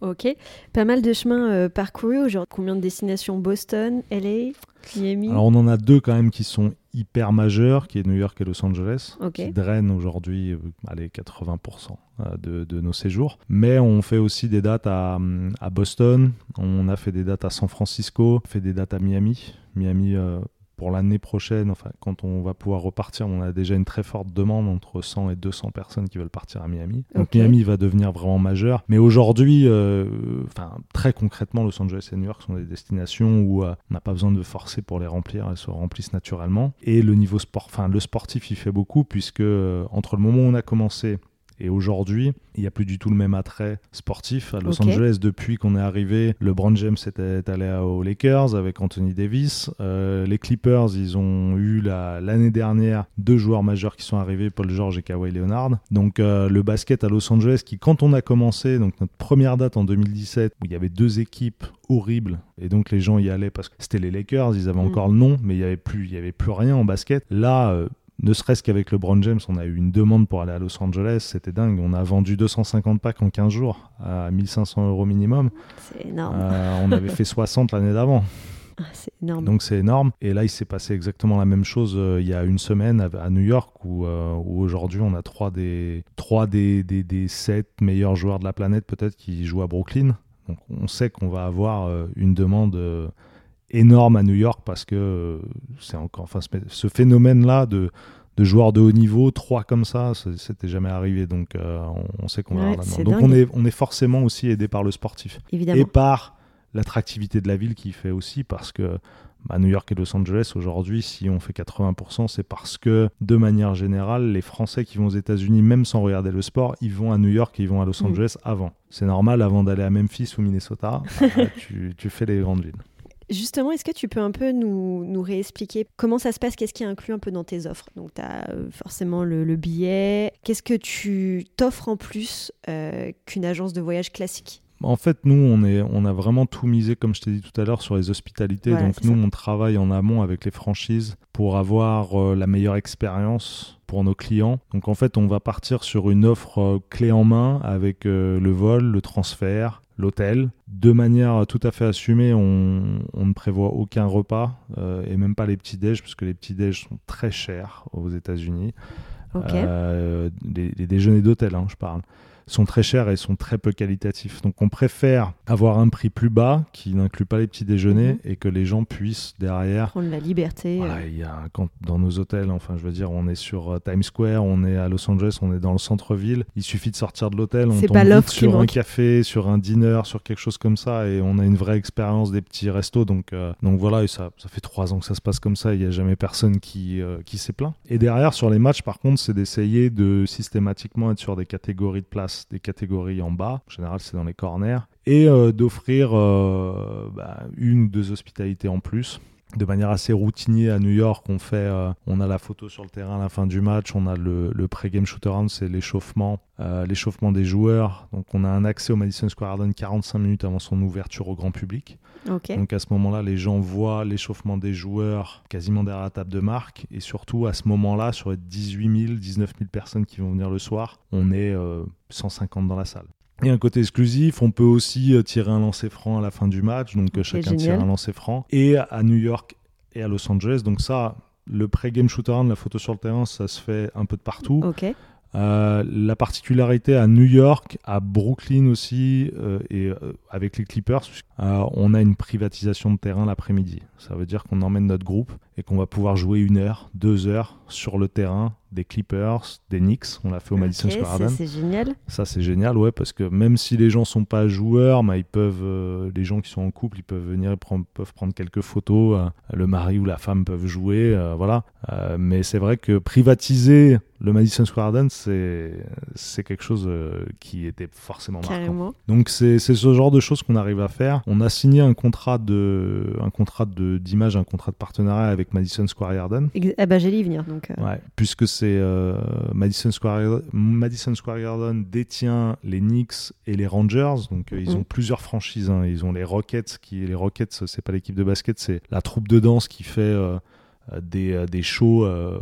[SPEAKER 1] Ok. Pas mal de chemins parcourus aujourd'hui. Combien de destinations? Boston, LA, Miami?
[SPEAKER 2] Alors on en a deux quand même qui sont hyper majeurs, qui est New York et Los Angeles, qui drainent aujourd'hui euh, allez, 80% euh, de, de, nos séjours. Mais on fait aussi des dates à, à, Boston, on a fait des dates à San Francisco, on fait des dates à Miami. Miami pour l'année prochaine, enfin, quand on va pouvoir repartir, on a déjà une très forte demande entre 100 et 200 personnes qui veulent partir à Miami. Donc Miami va devenir vraiment majeur. Mais aujourd'hui, euh, enfin, très concrètement, Los Angeles et New York sont des destinations où euh, on n'a pas besoin de forcer pour les remplir, elles se remplissent naturellement. Et le niveau sport, enfin, le sportif, il fait beaucoup puisque euh, entre le moment où on a commencé et aujourd'hui, il n'y a plus du tout le même attrait sportif. À Los Angeles, depuis qu'on est arrivé, LeBron James était allé aux Lakers avec Anthony Davis. Euh, les Clippers, ils ont eu l'année dernière deux joueurs majeurs qui sont arrivés, Paul George et Kawhi Leonard. Donc euh, le basket à Los Angeles, qui quand on a commencé, donc notre première date en 2017, où il y avait deux équipes horribles, et donc les gens y allaient parce que c'était les Lakers, ils avaient mm. encore le nom, mais il n'y avait, plus, il y avait plus rien en basket. Là, euh, ne serait-ce qu'avec LeBron James, on a eu une demande pour aller à Los Angeles, c'était dingue. On a vendu 250 packs en 15 jours à 1500 euros minimum.
[SPEAKER 1] C'est énorme.
[SPEAKER 2] Euh, on avait fait 60 l'année d'avant.
[SPEAKER 1] Ah, c'est énorme.
[SPEAKER 2] Donc c'est énorme. Et là, il s'est passé exactement la même chose euh, il y a une semaine à, New York, où, euh, où aujourd'hui on a trois des, trois des, des, des sept meilleurs joueurs de la planète peut-être qui jouent à Brooklyn. Donc on sait qu'on va avoir une demande énorme à New York parce que c'est encore, enfin, ce phénomène-là de, de joueurs de haut niveau, trois comme ça, c'était jamais arrivé. Donc euh, on, sait qu'on là Donc on est, on est forcément aussi aidé par le sportif
[SPEAKER 1] Évidemment.
[SPEAKER 2] et par l'attractivité de la ville qui fait aussi parce que bah, New York et Los Angeles aujourd'hui, si on fait 80%, c'est parce que de manière générale, les Français qui vont aux États-Unis, même sans regarder le sport, ils vont à New York et ils vont à Los mm. Angeles avant. C'est normal, avant d'aller à Memphis ou Minnesota, bah, tu, tu fais les grandes villes.
[SPEAKER 1] Justement, est-ce que tu peux un peu nous, nous réexpliquer comment ça se passe Qu'est-ce qui est inclus un peu dans tes offres? Donc, tu as euh, forcément le, billet. Qu'est-ce que tu t'offres en plus euh, qu'une agence de voyage classique?
[SPEAKER 2] En fait, nous, on, est, on a vraiment tout misé, comme je t'ai dit tout à l'heure, sur les hospitalités. Donc, nous, on travaille en amont avec les franchises pour avoir euh, la meilleure expérience pour nos clients. Donc, en fait, on va partir sur une offre clé en main avec le vol, le transfert, l'hôtel. De manière tout à fait assumée, on, ne prévoit aucun repas euh, et même pas les petits déj parce que les petits déj sont très chers aux États-Unis. Euh, les, déjeuners d'hôtel, hein, je parle sont très chers et sont très peu qualitatifs. Donc on préfère avoir un prix plus bas qui n'inclut pas les petits déjeuners mhm. et que les gens puissent derrière
[SPEAKER 1] prendre la liberté.
[SPEAKER 2] Euh. il y a, quand, dans nos hôtels, enfin je veux dire, on est sur euh, Times Square, on est à Los Angeles, on est dans le centre-ville. Il suffit de sortir de l'hôtel, on tombe vite sur un café, sur un dîner, sur quelque chose comme ça et on a une vraie expérience des petits restos. Donc, euh, donc voilà, et ça, ça fait trois ans que ça se passe comme ça. Il n'y a jamais personne qui, qui s'est plaint. Et derrière, sur les matchs, par contre, c'est d'essayer de systématiquement être sur des catégories de places des catégories en bas, en général c'est dans les corners, et euh, d'offrir euh, bah, une ou deux hospitalités en plus. De manière assez routinière à New York. On fait, euh, on a la photo sur le terrain à la fin du match, on a le, le pré-game shoot-around, c'est l'échauffement, euh, l'échauffement des joueurs. Donc on a un accès au Madison Square Garden 45 minutes avant son ouverture au grand public. Donc à ce moment-là, les gens voient l'échauffement des joueurs quasiment derrière la table de marque. Et surtout, à ce moment-là, sur les 18 000, 19 000 personnes qui vont venir le soir, on est euh, 150 dans la salle. Et un côté exclusif, on peut aussi euh, tirer un lancer franc à la fin du match. Donc euh, chacun tire un lancer franc. Et à New York et à Los Angeles. Donc ça, le pré-game shooter, la photo sur le terrain, ça se fait un peu de partout. Euh, la particularité à New York, à Brooklyn aussi, euh, et euh, avec les Clippers, on a une privatisation de terrain l'après-midi. Ça veut dire qu'on emmène notre groupe et qu'on va pouvoir jouer une heure, deux heures sur le terrain des Clippers, des Knicks. On l'a fait au Madison Square Garden.
[SPEAKER 1] c'est génial.
[SPEAKER 2] Ça, c'est génial, ouais, parce que même si les gens sont pas joueurs, bah, ils peuvent, euh, les gens qui sont en couple, ils peuvent venir, prendre, peuvent prendre quelques photos. euh, le mari ou la femme peuvent jouer, euh, voilà. Mais c'est vrai que privatiser le Madison Square Garden, c'est c'est quelque chose qui était forcément marquant.
[SPEAKER 1] Carrément.
[SPEAKER 2] Donc c'est c'est ce genre de choses qu'on arrive à faire. On a signé un contrat de un contrat de d'image, un contrat de partenariat avec Madison Square Garden.
[SPEAKER 1] Ah bah j'allais y venir donc.
[SPEAKER 2] Ouais, puisque c'est euh, Madison, Square, Madison Square Garden détient les Knicks et les Rangers, donc euh, ils
[SPEAKER 1] Mhm.
[SPEAKER 2] ont plusieurs franchises. hein. Ils ont les Rockets, qui les Rockets, c'est pas l'équipe de basket, c'est la troupe de danse qui fait euh, euh, des, euh, des shows euh,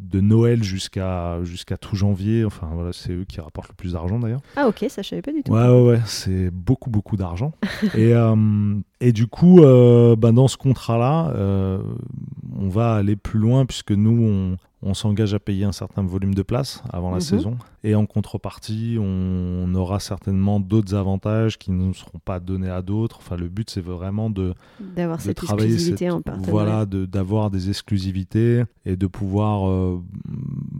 [SPEAKER 2] de Noël jusqu'à jusqu'à tout janvier. Enfin voilà, c'est eux qui rapportent le plus d'argent d'ailleurs.
[SPEAKER 1] Ah ok, ça je savais pas du tout.
[SPEAKER 2] Ouais, ouais, ouais, c'est beaucoup, beaucoup d'argent. et, euh, et du coup, euh, bah, dans ce contrat-là, euh, on va aller plus loin puisque nous, on, on s'engage à payer un certain volume de places avant la
[SPEAKER 1] Mhm.
[SPEAKER 2] saison. Et en contrepartie, on aura certainement d'autres avantages qui ne seront pas donnés à d'autres. Enfin, le but, c'est vraiment de,
[SPEAKER 1] D'avoir cette
[SPEAKER 2] travailler
[SPEAKER 1] exclusivité
[SPEAKER 2] cette-
[SPEAKER 1] en partenariat.
[SPEAKER 2] voilà de- d'avoir des exclusivités et de pouvoir euh,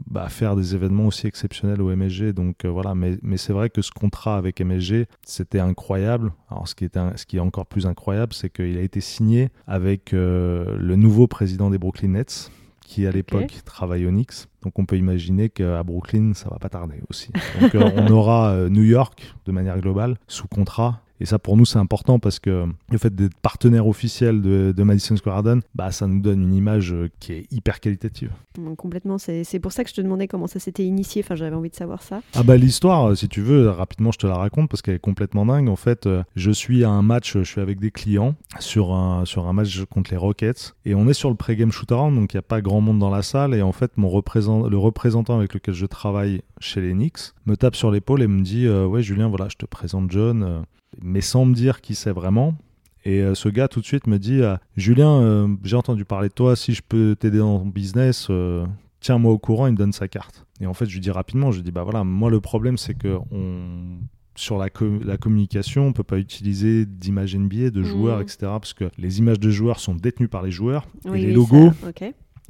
[SPEAKER 2] bah, faire des événements aussi exceptionnels au MSG donc euh, voilà mais, mais c'est vrai que ce contrat avec MSG c'était incroyable alors ce qui est un- ce qui est encore plus incroyable c'est qu'il a été signé avec euh, le nouveau président des Brooklyn Nets qui à l'époque travaille au Knicks. Donc on peut imaginer qu'à Brooklyn, ça va pas tarder aussi. Donc euh, on aura euh, New York de manière globale sous contrat. Et ça pour nous c'est important parce que le fait d'être partenaire officiel de, de Madison Square Garden, bah, ça nous donne une image euh, qui est hyper qualitative.
[SPEAKER 1] Complètement, c'est pour ça que je te demandais comment ça s'était initié, enfin j'avais envie de savoir ça.
[SPEAKER 2] Ah bah l'histoire, euh, si tu veux, rapidement je te la raconte parce qu'elle est complètement dingue. En fait, euh, je suis à un match, je suis avec des clients sur un, sur un match contre les Rockets et on est sur le pré-game shooter donc il n'y a pas grand monde dans la salle et en fait mon représent- le représentant avec lequel je travaille chez les Knicks me tape sur l'épaule et me dit euh, ouais Julien voilà je te présente John, euh, mais sans me dire qui c'est vraiment. Et euh, ce gars tout de suite me dit euh, Julien, euh, j'ai entendu parler de toi, si je peux t'aider dans ton business, tiens-moi au courant, il me donne sa carte. Et en fait, je lui dis rapidement, je lui dis bah voilà, moi le problème c'est que on sur la, com- la communication, on peut pas utiliser d'images NBA, de joueurs,
[SPEAKER 1] Mhm.
[SPEAKER 2] etc. Parce que les images de joueurs sont détenues par les joueurs.
[SPEAKER 1] Oui,
[SPEAKER 2] et les logos,
[SPEAKER 1] ça.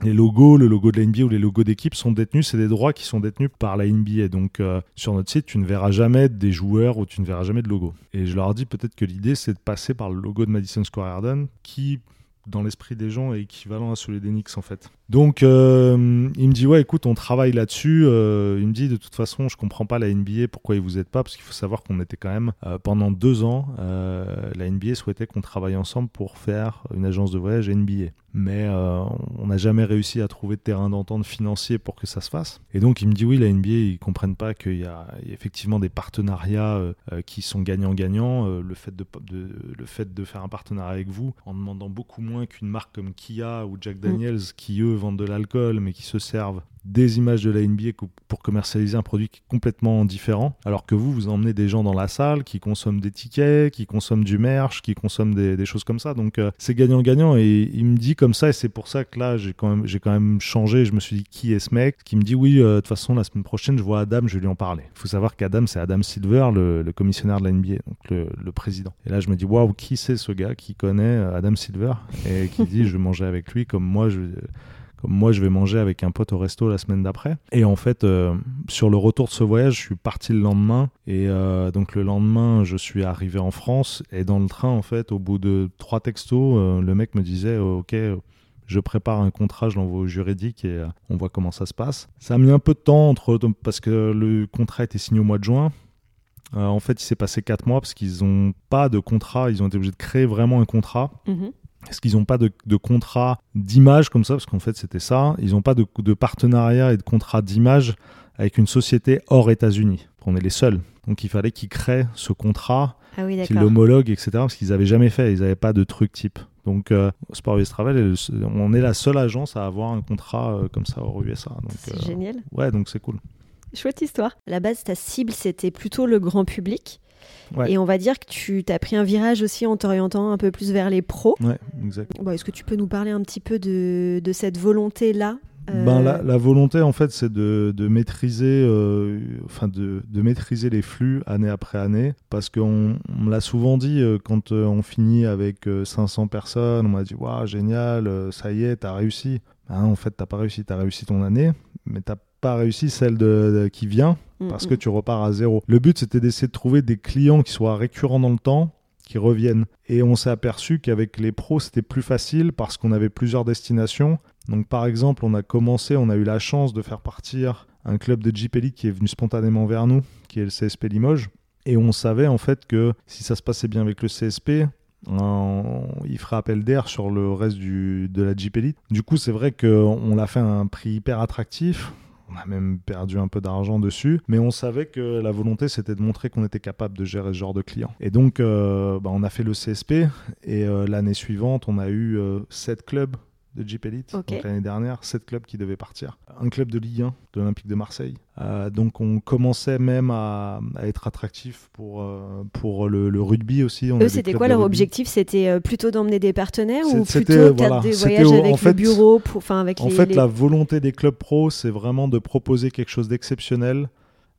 [SPEAKER 2] Les logos, le logo de la NBA ou les logos d'équipe sont détenus, c'est des droits qui sont détenus par la NBA. Donc euh, sur notre site, tu ne verras jamais des joueurs ou tu ne verras jamais de logo. Et je leur dis peut-être que l'idée, c'est de passer par le logo de Madison Square Garden, qui dans l'esprit des gens est équivalent à celui des Knicks en fait. Donc euh, il me dit ouais écoute on travaille là-dessus. Euh, il me dit de toute façon je comprends pas la NBA pourquoi ils vous aident pas parce qu'il faut savoir qu'on était quand même euh, pendant deux ans la NBA souhaitait qu'on travaille ensemble pour faire une agence de voyage NBA. Mais on n'a jamais réussi à trouver de terrain d'entente financier pour que ça se fasse. Et donc il me dit oui la NBA ils comprennent pas qu'il y a effectivement des partenariats qui sont gagnant-gagnant. Euh, le fait de, de le fait de faire un partenariat avec vous en demandant beaucoup moins qu'une marque comme Kia ou Jack Daniels qui eux vendent de l'alcool mais qui se servent des images de la NBA pour commercialiser un produit qui est complètement différent, alors que vous, vous emmenez des gens dans la salle qui consomment des tickets, qui consomment du merch, qui consomment des, choses comme ça. Donc euh, c'est gagnant-gagnant et il me dit comme ça et c'est pour ça que là j'ai quand même quand même changé. Je me suis dit qui est ce mec? Qui me dit oui euh, de toute façon la semaine prochaine je vois Adam, je vais lui en parler. Il faut savoir qu'Adam c'est Adam Silver, le, commissionnaire de la NBA, donc le, le président. Et là je me dis waouh qui c'est ce gars qui connaît euh, Adam Silver? Et qui dit je vais manger avec lui comme moi je comme moi je vais manger avec un pote au resto la semaine d'après. Et en fait, euh, sur le retour de ce voyage, je suis parti le lendemain. Et euh, donc le lendemain, je suis arrivé en France. Et dans le train, en fait, au bout de trois textos, euh, le mec me disait, ok. Je prépare un contrat, je l'envoie au juridique et on voit comment ça se passe. Ça a mis un peu de temps entre parce que le contrat était signé au mois de juin. En fait, il s'est passé quatre mois parce qu'ils n'ont pas de contrat. Ils ont été obligés de créer vraiment un contrat.
[SPEAKER 1] Mhm.
[SPEAKER 2] Est-ce qu'ils n'ont pas de, contrat d'image comme ça? Parce qu'en fait, c'était ça. Ils n'ont pas de, de, partenariat et de contrat d'image avec une société hors États-Unis. On est les seuls. Donc il fallait qu'ils créent ce contrat,
[SPEAKER 1] ah
[SPEAKER 2] qu'ils l'homologuent, etc. Parce qu'ils n'avaient jamais fait. Ils n'avaient pas de truc type. Donc euh, Sport US Travel, on est la seule agence à avoir un contrat euh, comme ça hors USA.
[SPEAKER 1] C'est euh, génial.
[SPEAKER 2] Ouais, donc c'est cool.
[SPEAKER 1] Chouette histoire. À la base, ta cible, c'était plutôt le grand public. Et on va dire que tu as pris un virage aussi en t'orientant un peu plus vers les pros.
[SPEAKER 2] Ouais, exact.
[SPEAKER 1] Est-ce que tu peux nous parler un petit peu de, de cette volonté-là
[SPEAKER 2] ben, la, la, volonté, en fait, c'est de, de, maîtriser, euh, enfin de, de, maîtriser les flux année après année, parce qu'on me l'a souvent dit euh, quand euh, on finit avec 500 personnes, on m'a dit waouh génial, ça y est, t'as réussi. Ben, en fait, t'as pas réussi, t'as réussi ton année, mais t'as pas réussi celle de, qui vient mm, parce que mm. tu repars à zéro. Le but, c'était d'essayer de trouver des clients qui soient récurrents dans le temps, qui reviennent. Et on s'est aperçu qu'avec les pros, c'était plus facile parce qu'on avait plusieurs destinations. Donc par exemple, on a commencé, on a eu la chance de faire partir un club de Elite qui est venu spontanément vers nous, qui est le CSP Limoges. Et on savait en fait que si ça se passait bien avec le CSP, il ferait appel d'air sur le reste du, de la Jeep Elite. Du coup, c'est vrai qu'on l'a fait à un prix hyper attractif. On a même perdu un peu d'argent dessus, mais on savait que la volonté c'était de montrer qu'on était capable de gérer ce genre de clients. Et donc, euh, bah, on a fait le CSP et euh, l'année suivante, on a eu euh, sept clubs de Jeep Elite. Donc l'année dernière, sept clubs qui devaient partir. Un club de Ligue 1 de l'Olympique de Marseille. Euh, donc on commençait même à, être attractif pour, euh, pour le, rugby aussi.
[SPEAKER 1] Eux, c'était quoi leur objectif? C'était euh, plutôt d'emmener des partenaires ou plutôt voilà, des voyages avec le bureau pour, avec
[SPEAKER 2] En fait, la volonté des clubs pro, c'est vraiment de proposer quelque chose d'exceptionnel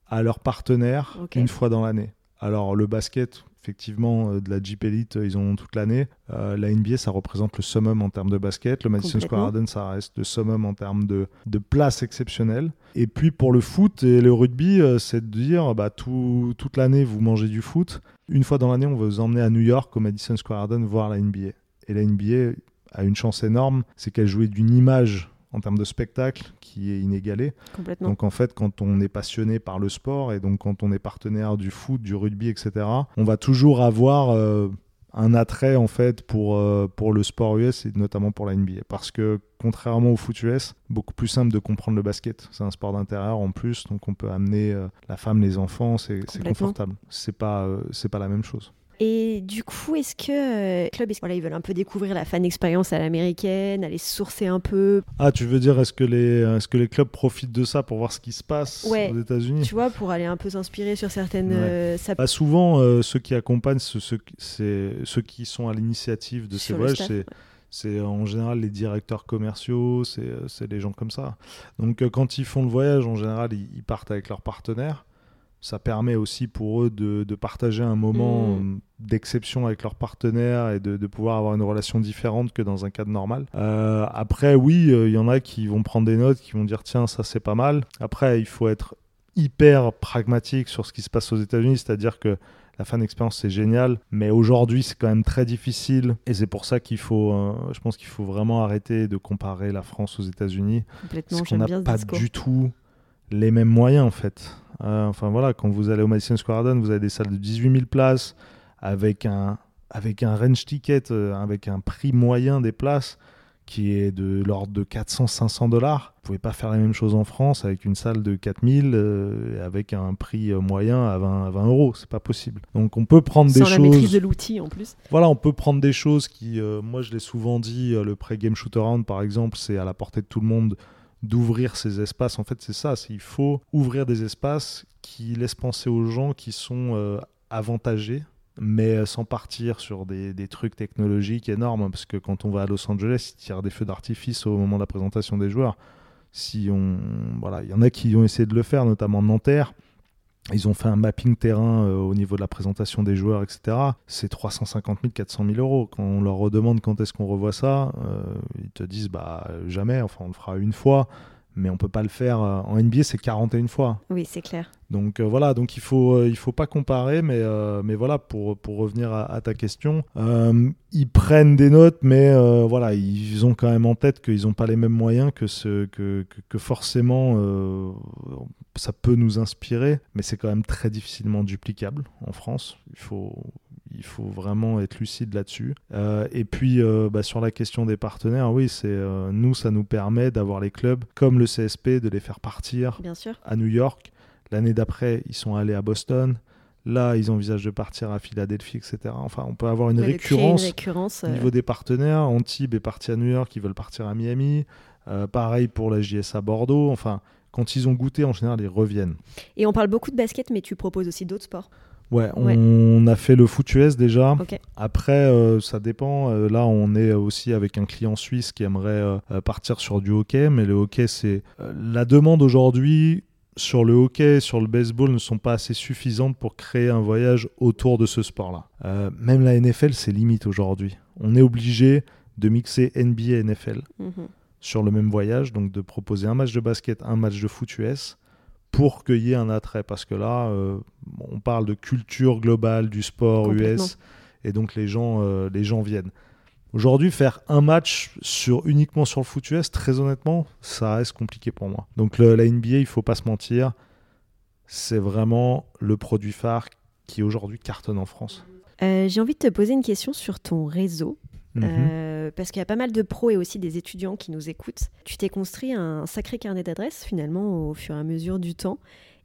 [SPEAKER 2] à leurs partenaires une fois dans l'année. Alors le basket, effectivement, euh, de la Jeep Elite, euh, ils ont toute l'année. Euh, la NBA, ça représente le summum en termes de basket. Le Madison Square Garden, ça reste le summum en termes de, de place exceptionnelle. Et puis pour le foot et le rugby, c'est de dire bah, tout, toute l'année, vous mangez du foot. Une fois dans l'année, on va vous emmener à New York, au Madison Square Garden, voir la NBA. Et la NBA a une chance énorme, c'est qu'elle jouait d'une image en termes de spectacle qui est inégalé. Donc en fait, quand on est passionné par le sport et donc quand on est partenaire du foot, du rugby, etc., on va toujours avoir euh, un attrait en fait pour, euh, pour le sport US et notamment pour la NBA. Parce que contrairement au foot US, beaucoup plus simple de comprendre le basket. C'est un sport d'intérieur en plus, donc on peut amener euh, la femme, les enfants, c'est confortable. C'est pas, c'est pas la même chose.
[SPEAKER 1] Et du coup, est-ce que euh, club, voilà, ils veulent un peu découvrir la fan expérience à l'américaine, aller sourcer un peu?
[SPEAKER 2] Ah, tu veux dire, est-ce que les, est-ce que les clubs profitent de ça pour voir ce qui se passe aux États-Unis?
[SPEAKER 1] Tu vois, pour aller un peu s'inspirer sur certaines. Euh,
[SPEAKER 2] bah, souvent, euh, ceux qui accompagnent, ceux, ceux, ceux qui sont à l'initiative de ces voyages, c'est c'est en général les directeurs commerciaux, c'est les gens comme ça. Donc quand ils font le voyage, en général, ils, partent avec leurs partenaires ça permet aussi pour eux de, de partager un moment mmh. euh, d'exception avec leurs partenaires et de, de, pouvoir avoir une relation différente que dans un cadre normal. Euh, après, oui, euh, il y en a qui vont prendre des notes, qui vont dire tiens, ça c'est pas mal. Après, il faut être hyper pragmatique sur ce qui se passe aux États-Unis, c'est-à-dire que la fan expérience c'est génial, mais aujourd'hui c'est quand même très difficile et c'est pour ça qu'il faut, je pense qu'il faut vraiment arrêter de comparer la France aux États-Unis.
[SPEAKER 1] Complètement,
[SPEAKER 2] parce qu'on n'a pas du tout les mêmes moyens en fait. Euh, enfin voilà, quand vous allez au Madison Square Garden, vous avez des salles de 18 000 places avec un, avec un range ticket, euh, avec un prix moyen des places qui est de l'ordre de 400-500 dollars. Vous pouvez pas faire la même chose en France avec une salle de 4000 euh, avec un prix moyen à 20, à 20 euros. C'est pas possible. Donc on peut prendre des choses. Sans la
[SPEAKER 1] maîtrise de l'outil en plus.
[SPEAKER 2] Voilà, on peut prendre des choses qui, moi je l'ai souvent dit, le pré-game shoot-around par exemple, c'est à la portée de tout le monde d'ouvrir ces espaces. En fait, c'est ça, il faut ouvrir des espaces qui laissent penser aux gens qui sont euh, avantagés, mais euh, sans partir sur des, trucs technologiques énormes, hein, parce que quand on va à Los Angeles, ils tirent des feux d'artifice au moment de la présentation des joueurs. Si on, voilà, il y en a qui ont essayé de le faire, notamment Nanterre. Ils ont fait un mapping terrain euh, au niveau de la présentation des joueurs, etc. C'est 350 000, 400 000 euros. Quand on leur redemande quand est-ce qu'on revoit ça, euh, ils te disent bah jamais. Enfin, on le fera une fois mais on peut pas le faire. Euh, en NBA, c'est 41 fois.
[SPEAKER 1] Oui, c'est clair.
[SPEAKER 2] Donc euh, voilà, donc il faut euh, il faut pas comparer, mais mais voilà pour pour revenir à, ta question, ils prennent des notes, mais voilà ils ont quand même en tête qu'ils n'ont pas les mêmes moyens que ce que, que, forcément ça peut nous inspirer, mais c'est quand même très difficilement duplicable en France. Il faut Il faut vraiment être lucide là-dessus. Euh, et puis, euh, bah, sur la question des partenaires, oui, c'est euh, nous, ça nous permet d'avoir les clubs comme le CSP, de les faire partir
[SPEAKER 1] Bien sûr.
[SPEAKER 2] à New York. L'année d'après, ils sont allés à Boston. Là, ils envisagent de partir à Philadelphie, etc. Enfin, on peut avoir une récurrence.
[SPEAKER 1] Une récurrence
[SPEAKER 2] Au niveau des partenaires, Antibes est parti à New York, ils veulent partir à Miami. Pareil pour la JSA Bordeaux. Enfin, quand ils ont goûté, en général, ils reviennent.
[SPEAKER 1] Et on parle beaucoup de basket, mais tu proposes aussi d'autres sports.
[SPEAKER 2] Ouais,
[SPEAKER 1] Ouais.
[SPEAKER 2] on a fait le foot US déjà. Après, euh, ça dépend. Euh, là, on est aussi avec un client suisse qui aimerait euh, partir sur du hockey, mais le hockey, c'est la demande aujourd'hui sur le hockey, sur le baseball, ne sont pas assez suffisantes pour créer un voyage autour de ce sport-là. Même la NFL, c'est limite aujourd'hui. On est obligé de mixer NBA et NFL
[SPEAKER 1] Mhm.
[SPEAKER 2] sur le même voyage, donc de proposer un match de basket, un match de foot US pour qu'il y ait un attrait. Parce que là, euh, on parle de culture globale du sport. US et donc les gens, euh, les gens viennent. Aujourd'hui, faire un match sur, uniquement sur le foot US, très honnêtement, ça reste compliqué pour moi. Donc le- la NBA, il faut pas se mentir, c'est vraiment le produit phare qui aujourd'hui cartonne en France.
[SPEAKER 1] Euh, J'ai envie de te poser une question sur ton réseau.
[SPEAKER 2] Mhm.
[SPEAKER 1] Euh, parce qu'il y a pas mal de pros et aussi des étudiants qui nous écoutent. Tu t'es construit un sacré carnet d'adresses finalement au fur et à mesure du temps.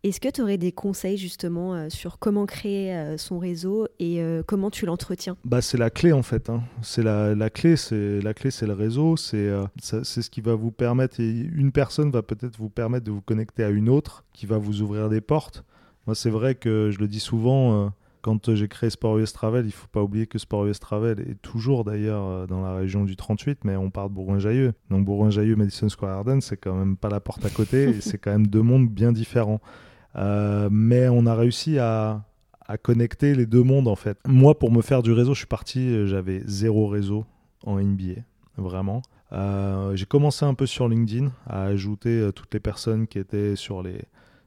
[SPEAKER 1] Est-ce que tu aurais des conseils justement euh, sur comment créer euh, son réseau et comment tu l'entretiens?
[SPEAKER 2] Bah, c'est la clé en fait. hein. C'est la, la clé, c'est la clé, c'est le réseau. C'est c'est ce qui va vous permettre. Et une personne va peut-être vous permettre de vous connecter à une autre, qui va vous ouvrir des portes. Moi, c'est vrai que je le dis souvent. Euh, quand j'ai créé Sport US Travel, il faut pas oublier que Sport US Travel est toujours d'ailleurs euh, dans la région du 38, mais on part de Bourgoin-Jallieu. Donc Bourgoin-Jallieu, Madison Square Garden, c'est quand même pas la porte à côté, et c'est quand même deux mondes bien différents. Euh, mais on a réussi à, à connecter les deux mondes en fait. Moi, pour me faire du réseau, je suis parti, euh, j'avais zéro réseau en NBA, vraiment. Euh, j'ai commencé un peu sur LinkedIn à ajouter euh, toutes les personnes qui étaient sur les,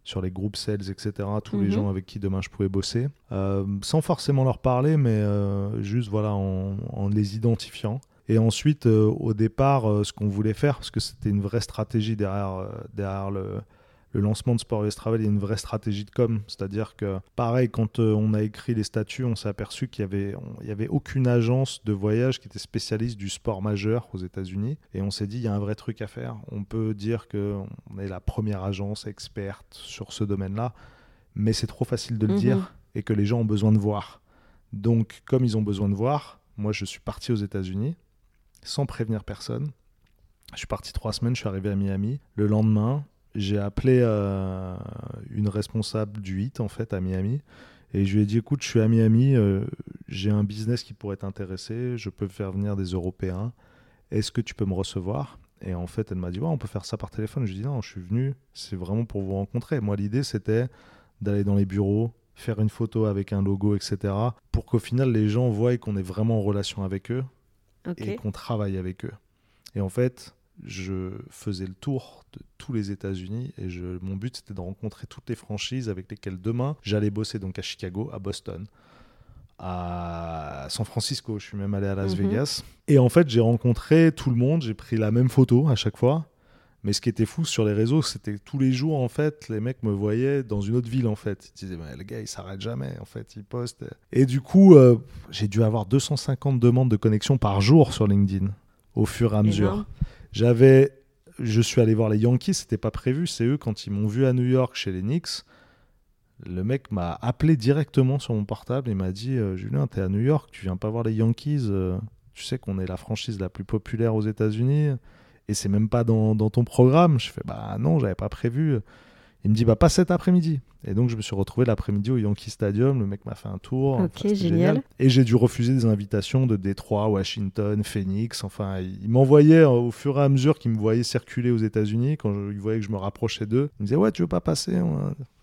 [SPEAKER 2] sur les groupes sales, etc., tous les
[SPEAKER 1] Mhm.
[SPEAKER 2] gens avec qui demain je pouvais bosser, Euh, sans forcément leur parler, mais euh, juste voilà, en, en les identifiant. Et ensuite, euh, au départ, ce qu'on voulait faire, parce que c'était une vraie stratégie derrière, derrière le, le lancement de Sport US Travel, il y a une vraie stratégie de com. C'est-à-dire que, pareil, quand euh, on a écrit les statuts, on s'est aperçu qu'il y avait, on- il y avait aucune agence de voyage qui était spécialiste du sport majeur aux États-Unis. Et on s'est dit, il y a un vrai truc à faire. On peut dire qu'on est la première agence experte sur ce domaine-là, mais c'est trop facile de le
[SPEAKER 1] Mhm.
[SPEAKER 2] dire et que les gens ont besoin de voir. Donc, comme ils ont besoin de voir, moi, je suis parti aux États-Unis sans prévenir personne. Je suis parti trois semaines, je suis arrivé à Miami. Le lendemain, j'ai appelé euh, une responsable du HIT en fait à Miami et je lui ai dit écoute, je suis à Miami, euh, j'ai un business qui pourrait t'intéresser, je peux faire venir des Européens. Est-ce que tu peux me recevoir? Et en fait, elle m'a dit ouais, on peut faire ça par téléphone. Je lui ai dit non, je suis venu, c'est vraiment pour vous rencontrer. Moi, l'idée c'était d'aller dans les bureaux, faire une photo avec un logo, etc. Pour qu'au final, les gens voient qu'on est vraiment en relation avec eux et qu'on travaille avec eux. Et en fait, je faisais le tour de tous les États-Unis et je, mon but c'était de rencontrer toutes les franchises avec lesquelles demain j'allais bosser donc à Chicago, à Boston, à San Francisco. Je suis même allé à Las
[SPEAKER 1] Mhm.
[SPEAKER 2] Vegas. Et en fait, j'ai rencontré tout le monde. J'ai pris la même photo à chaque fois. Mais ce qui était fou sur les réseaux, c'était tous les jours, en fait, les mecs me voyaient dans une autre ville, en fait. Ils disaient, mais le gars, il s'arrête jamais, en fait, il poste. Et du coup, euh, j'ai dû avoir 250 demandes de connexion par jour sur LinkedIn, au fur et à mesure. J'avais, je suis allé voir les Yankees, c'était pas prévu. C'est eux quand ils m'ont vu à New York chez les Knicks. Le mec m'a appelé directement sur mon portable et m'a dit euh, Julien, t'es à New York, tu viens pas voir les Yankees. euh, tu sais qu'on est la franchise la plus populaire aux États-Unis et c'est même pas dans, dans ton programme. Je fais bah non, j'avais pas prévu. Il me dit bah pas cet après-midi. Et donc je me suis retrouvé l'après-midi au Yankee Stadium. Le mec m'a fait un tour.
[SPEAKER 1] Ok, génial.
[SPEAKER 2] Et j'ai dû refuser des invitations de Détroit, Washington, Phoenix. Enfin, il m'envoyait euh, au fur et à mesure qu'il me voyait circuler aux États-Unis. Quand je, il voyait que je me rapprochais d'eux, il me disait ouais tu veux pas passer Ouais.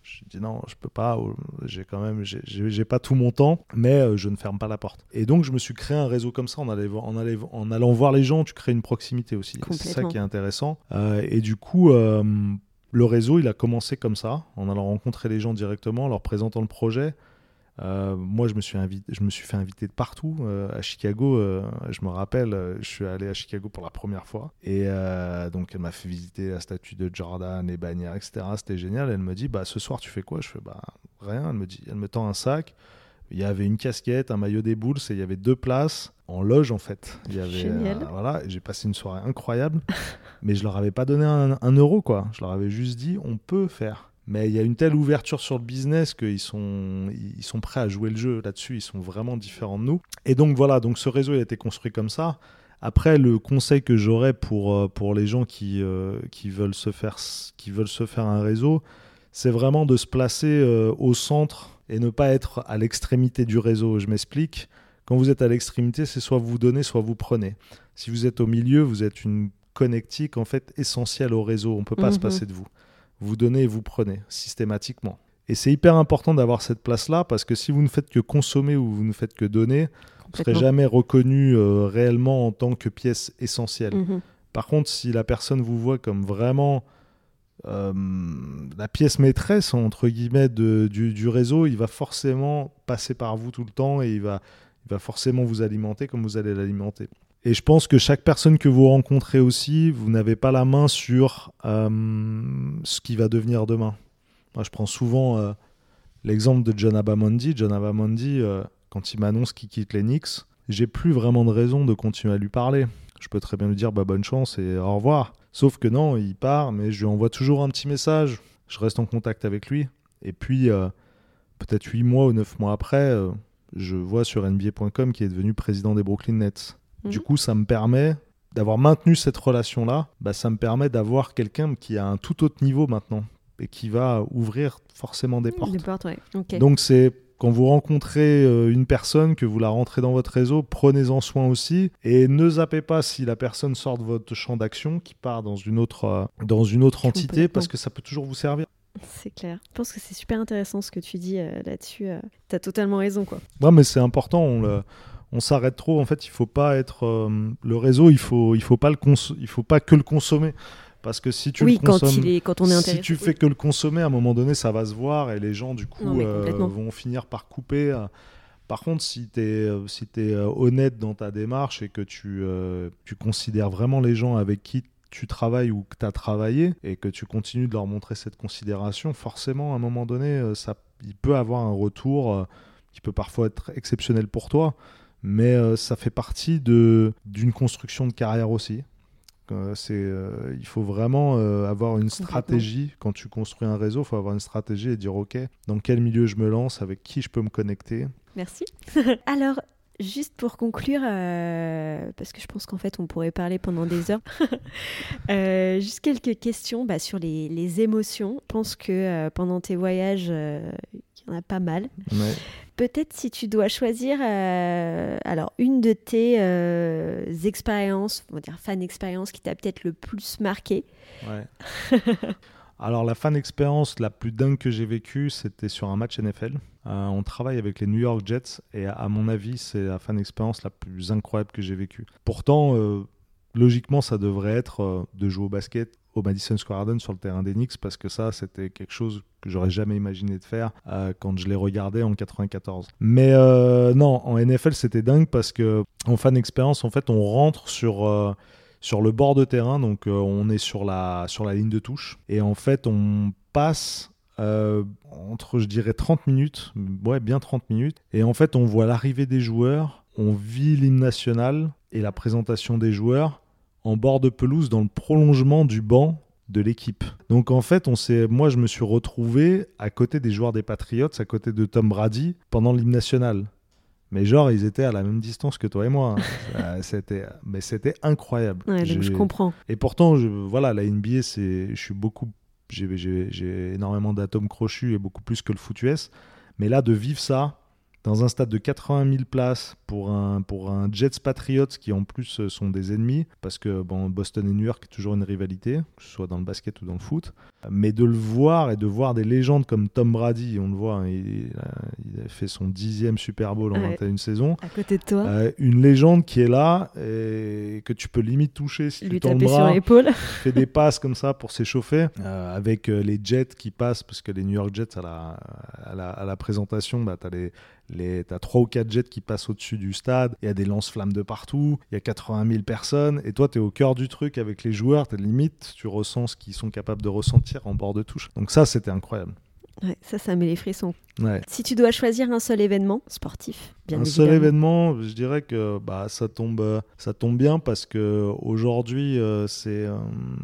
[SPEAKER 2] Je dis non, je peux pas. euh, J'ai quand même, j'ai- pas tout mon temps, mais euh, je ne ferme pas la porte. Et donc je me suis créé un réseau comme ça en, allant voir- en, allant- en allant voir les gens. Tu crées une proximité aussi. C'est ça qui est intéressant. Euh, et du coup, euh, le réseau, il a commencé comme ça, en allant rencontrer les gens directement, en leur présentant le projet. Euh, moi, je me, suis invité, je me suis fait inviter de partout. Euh, à Chicago, euh, je me rappelle, je suis allé à Chicago pour la première fois. Et donc, elle m'a fait visiter la statue de Jordan, les bannières, etc. C'était génial. Elle me dit, bah, ce soir, tu fais quoi? Je fais, bah, rien. Elle me, dit, elle me tend un sac. Il y avait une casquette, un maillot des Bulls et il y avait deux places en loge en fait. Il y avait,
[SPEAKER 1] Génial.
[SPEAKER 2] euh, voilà, j'ai passé une soirée incroyable, mais je leur avais pas donné un, un euro quoi. Je leur avais juste dit on peut faire. Mais il y a une telle ouverture sur le business qu'ils sont, ils sont prêts à jouer le jeu là-dessus. Ils sont vraiment différents de nous. Et donc voilà, donc ce réseau il a été construit comme ça. Après, le conseil que j'aurais pour, euh, pour les gens qui, euh, qui, veulent se faire, qui veulent se faire un réseau, c'est vraiment de se placer euh, au centre et ne pas être à l'extrémité du réseau. Je m'explique. Quand vous êtes à l'extrémité, c'est soit vous donnez, soit vous prenez. Si vous êtes au milieu, vous êtes une connectique en fait essentielle au réseau. On ne peut pas se
[SPEAKER 1] Mhm.
[SPEAKER 2] passer de vous. Vous donnez et vous prenez systématiquement. Et c'est hyper important d'avoir cette place-là parce que si vous ne faites que consommer ou vous ne faites que donner, vous ne serez jamais reconnu euh, réellement en tant que pièce essentielle.
[SPEAKER 1] Mhm.
[SPEAKER 2] Par contre, si la personne vous voit comme vraiment euh, la pièce maîtresse, entre guillemets, du, réseau, il va forcément passer par vous tout le temps et il va, il va forcément vous alimenter comme vous allez l'alimenter. Et je pense que chaque personne que vous rencontrez aussi, vous n'avez pas la main sur euh, ce qui va devenir demain. Moi, je prends souvent euh, l'exemple de John Abamondi. John Abamondi, quand il m'annonce qu'il quitte Knicks, j'ai plus vraiment de raison de continuer à lui parler. Je peux très bien lui dire bah, bonne chance et au revoir. Sauf que non, il part, mais je lui envoie toujours un petit message. Je reste en contact avec lui. Et puis, euh, peut-être 8 mois ou 9 mois après, euh, je vois sur NBA.com qu'il est devenu président des Brooklyn Nets. Du
[SPEAKER 1] Mhm.
[SPEAKER 2] coup, ça me permet d'avoir maintenu cette relation-là. Bah, ça me permet d'avoir quelqu'un qui a un tout autre niveau maintenant et qui va ouvrir forcément des portes.
[SPEAKER 1] Des portes, ouais.
[SPEAKER 2] Donc c'est quand vous rencontrez euh, une personne, que vous la rentrez dans votre réseau, prenez-en soin aussi et ne zappez pas si la personne sort de votre champ d'action, qui part dans une autre, euh, dans une autre entité, parce que ça peut toujours vous servir.
[SPEAKER 1] C'est clair. Je pense que c'est super intéressant ce que tu dis euh, là-dessus. euh. T'as totalement raison, quoi.
[SPEAKER 2] Ouais, mais c'est important. On, le- on s'arrête trop. En fait, il faut pas être euh, le réseau. Il faut, il faut pas le cons- il faut pas que le consommer. Parce que si tu
[SPEAKER 1] oui,
[SPEAKER 2] le
[SPEAKER 1] quand,
[SPEAKER 2] consommes,
[SPEAKER 1] il est, quand on est intéressé.
[SPEAKER 2] si tu fais que le consommer, à un moment donné, ça va se voir et les gens, du coup,
[SPEAKER 1] Non,
[SPEAKER 2] euh, vont finir par couper. euh. Par contre, si tu es, si euh, honnête dans ta démarche et que tu, euh, tu considères vraiment les gens avec qui tu travailles ou que tu as travaillé et que tu continues de leur montrer cette considération, forcément, à un moment donné, ça, il peut avoir un retour qui peut parfois être exceptionnel pour toi, mais euh, ça fait partie de, d'une construction de carrière aussi. Euh, c'est, euh, il faut vraiment euh, avoir une stratégie. Quand tu construis un réseau, il faut avoir une stratégie et dire, OK, dans quel milieu je me lance, avec qui je peux me connecter.
[SPEAKER 1] Merci. Alors, juste pour conclure, euh, parce que je pense qu'en fait, on pourrait parler pendant des heures, euh, juste quelques questions bah, sur les, les émotions. Je pense que euh, pendant tes voyages, il y en a pas mal.
[SPEAKER 2] Ouais.
[SPEAKER 1] Peut-être si tu dois choisir euh, alors une de tes euh, expériences, on va dire fan expérience qui t'a peut-être le plus marqué.
[SPEAKER 2] Ouais. Alors la fan expérience la plus dingue que j'ai vécue, c'était sur un match NFL. Euh, on travaille avec les New York Jets et à mon avis, c'est la fan expérience la plus incroyable que j'ai vécue. Pourtant, logiquement, ça devrait être de jouer au basket au Madison Square Garden sur le terrain des Knicks parce que ça, c'était quelque chose que j'aurais jamais imaginé de faire euh, quand je les regardais en 94. Mais euh, non, en NFL, c'était dingue parce que en fan expérience, en fait, on rentre sur euh, sur le bord de terrain, donc on est sur la, sur la ligne de touche. Et en fait, on passe entre, je dirais, 30 minutes, ouais, bien 30 minutes. Et en fait, on voit l'arrivée des joueurs, on vit l'hymne national et la présentation des joueurs en bord de pelouse dans le prolongement du banc de l'équipe. Donc en fait, on moi je me suis retrouvé à côté des joueurs des Patriots, à côté de Tom Brady pendant l'hymne national. Mais genre, ils étaient à la même distance que toi et moi. hein. Ça, c'était, mais c'était incroyable.
[SPEAKER 1] Ouais, donc je comprends.
[SPEAKER 2] et pourtant, je, voilà, la NBA, c'est, je suis beaucoup, j'ai énormément d'atomes crochus et beaucoup plus que le foot US. Mais là, de vivre ça dans un stade de 80 000 places pour un, pour un Jets Patriots qui en plus euh, sont des ennemis, parce que Boston et New York toujours une rivalité, que ce soit dans le basket ou dans le foot. Mais de le voir et de voir des légendes comme Tom Brady, on le voit, hein, il, il a fait son dixième Super Bowl en
[SPEAKER 1] Ouais.
[SPEAKER 2] 21 saisons.
[SPEAKER 1] À côté de toi,
[SPEAKER 2] Euh, une légende qui est là et que tu peux limite toucher si
[SPEAKER 1] lui
[SPEAKER 2] tu tends le
[SPEAKER 1] taper sur
[SPEAKER 2] bras
[SPEAKER 1] l'épaule.
[SPEAKER 2] fait des passes comme ça pour s'échauffer, euh, avec euh, les jets qui passent, parce que les New York Jets, à la, à la, à la présentation, bah, tu as, les, les, t'as 3 ou 4 jets qui passent au-dessus du stade, il y a des lance-flammes de partout, il y a 80 000 personnes, et toi, tu es au cœur du truc avec les joueurs, tu limite, tu ressens ce qu'ils sont capables de ressentir en bord de touche. Donc ça, c'était incroyable.
[SPEAKER 1] Ouais, ça, ça met les frissons.
[SPEAKER 2] Ouais.
[SPEAKER 1] Si tu dois choisir un seul événement sportif, bien
[SPEAKER 2] un
[SPEAKER 1] évidemment.
[SPEAKER 2] seul événement, je dirais que bah, ça, tombe, euh, ça tombe bien parce que aujourd'hui euh, c'est euh,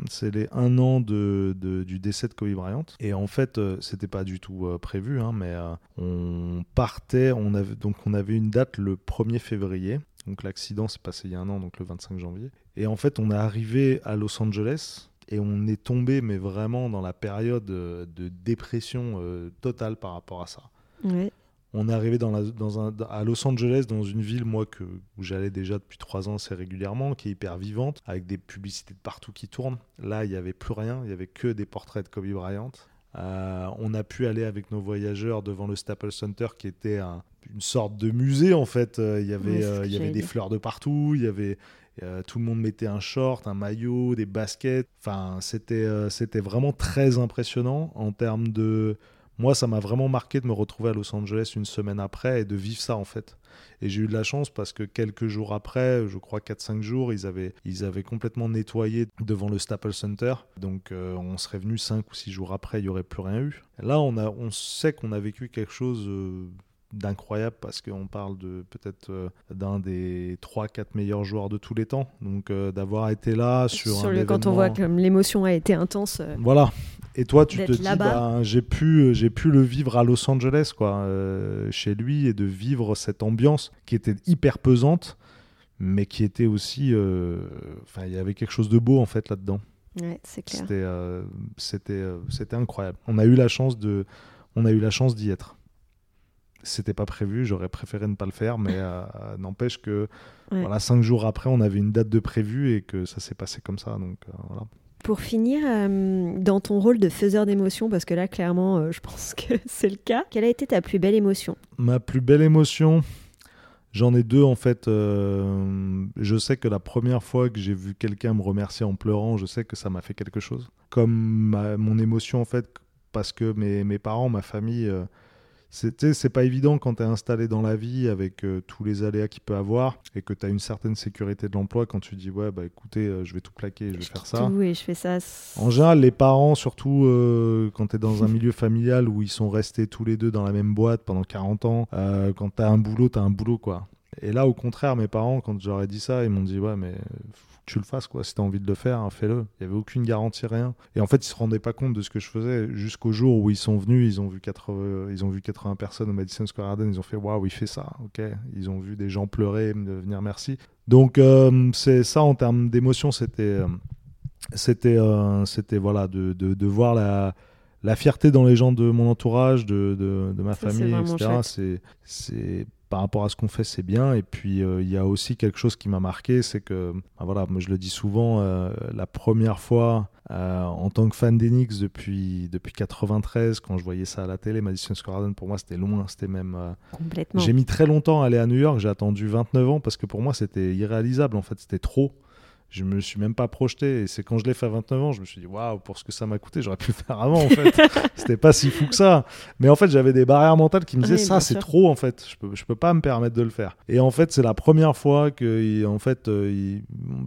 [SPEAKER 2] c'est les un an de, de- du décès de Kobe Bryant. Et en fait, euh, c'était pas du tout prévu, hein, mais on partait, on avait, donc on avait une date le 1er février. Donc l'accident s'est passé il y a un an, donc le 25 janvier. Et en fait, on est arrivé à Los Angeles et on est tombé, mais vraiment dans la période euh, de dépression euh, totale par rapport à ça.
[SPEAKER 1] Ouais.
[SPEAKER 2] On est arrivé dans la- dans un, à Los Angeles, dans une ville, moi, que, où j'allais déjà depuis trois ans assez régulièrement, qui est hyper vivante, avec des publicités de partout qui tournent. Là, il n'y avait plus rien, il n'y avait que des portraits de Kobe Bryant. Euh, on a pu aller avec nos voyageurs devant le Staples Center, qui était un- une sorte de musée, en fait. Euh, Il y avait, il y avait des fleurs de partout, il y avait... euh, tout le monde mettait un short, un maillot, des baskets. Enfin, c'était euh, c'était vraiment très impressionnant en termes de, moi, ça m'a vraiment marqué de me retrouver à Los Angeles une semaine après et de vivre ça en fait. Et j'ai eu de la chance parce que quelques jours après, je crois 4-5 jours, ils avaient, ils avaient complètement nettoyé devant le Staples Center. Donc euh, on serait venu 5 ou 6 jours après, il n'y aurait plus rien eu. Là, on, a, on sait qu'on a vécu quelque chose d'incroyable parce qu'on parle de peut-être euh, d'un des 3-4 meilleurs joueurs de tous les temps. Donc euh, d'avoir été là sur,
[SPEAKER 1] Sur
[SPEAKER 2] un
[SPEAKER 1] le, quand on voit que l'émotion a été intense. euh,
[SPEAKER 2] voilà. Et toi, tu te dis, bah, j'ai pu, j'ai pu le vivre à Los Angeles, quoi, chez lui, et de vivre cette ambiance qui était hyper pesante, mais qui était aussi, enfin, il y avait quelque chose de beau en fait là-dedans.
[SPEAKER 1] Ouais.
[SPEAKER 2] C'était, c'était, c'était incroyable. On a eu la chance de, on a eu la chance d'y être. C'était pas prévu, j'aurais préféré ne pas le faire, mais euh, n'empêche que
[SPEAKER 1] Ouais.
[SPEAKER 2] voilà, cinq jours après, on avait une date de prévu et que ça s'est passé comme ça. Donc euh, voilà.
[SPEAKER 1] Pour finir, euh, dans ton rôle de faiseur d'émotion, parce que là, clairement, je pense que c'est le cas, quelle a été ta plus belle émotion?
[SPEAKER 2] Ma plus belle émotion, j'en ai deux en fait. Je sais que la première fois que j'ai vu quelqu'un me remercier en pleurant, je sais que ça m'a fait quelque chose. Comme ma- mon émotion en fait, parce que mes, mes parents, ma famille, c'est pas évident quand tu es installé dans la vie avec euh, tous les aléas qu'il peut avoir et que tu as une certaine sécurité de l'emploi quand tu dis ouais bah écoutez euh, je vais tout plaquer, je vais faire ça.
[SPEAKER 1] Tout et je fais ça.
[SPEAKER 2] En général, les parents, surtout euh, quand tu es dans un milieu familial où ils sont restés tous les deux dans la même boîte pendant 40 ans, quand tu as un boulot, tu as un boulot, quoi. Et là, au contraire, mes parents, quand j'aurais dit ça, ils m'ont dit Ouais, mais tu le fasses, quoi. Si tu as envie de le faire, hein, fais-le. Il n'y avait aucune garantie, rien. Et en fait, ils se rendaient pas compte de ce que je faisais jusqu'au jour où ils sont venus, ils ont vu 80, ils ont vu 80 personnes au Madison Square Garden, ils ont fait Waouh, il fait ça, ok. Ils ont vu des gens pleurer, me venir merci. Donc, euh, c'est ça en termes d'émotion, c'était. euh, c'était euh, c'était voilà de, de, de voir la, la fierté dans les gens de mon entourage de, de, de ma
[SPEAKER 1] Ça,
[SPEAKER 2] famille etc c'est par rapport à ce qu'on fait c'est bien et puis euh, il y a aussi quelque chose qui m'a marqué c'est que ben voilà moi je le dis souvent euh, la première fois euh, en tant que fan d'Enix depuis depuis 93 quand je voyais ça à la télé Madison Square Garden pour moi c'était loin c'était même
[SPEAKER 1] Complètement.
[SPEAKER 2] j'ai mis très longtemps à aller à New York, j'ai attendu 29 ans parce que pour moi c'était irréalisable en fait, c'était trop. Je me suis même pas projeté et c'est quand je l'ai fait à 29 ans, je me suis dit waouh, pour ce que ça m'a coûté, j'aurais pu le faire avant en fait. c'était pas si fou que ça. Mais en fait, j'avais des barrières mentales qui me disaient
[SPEAKER 1] Oui,
[SPEAKER 2] ça c'est trop en fait, je peux je peux pas me permettre de le faire. Et en fait, c'est la première fois que en fait euh,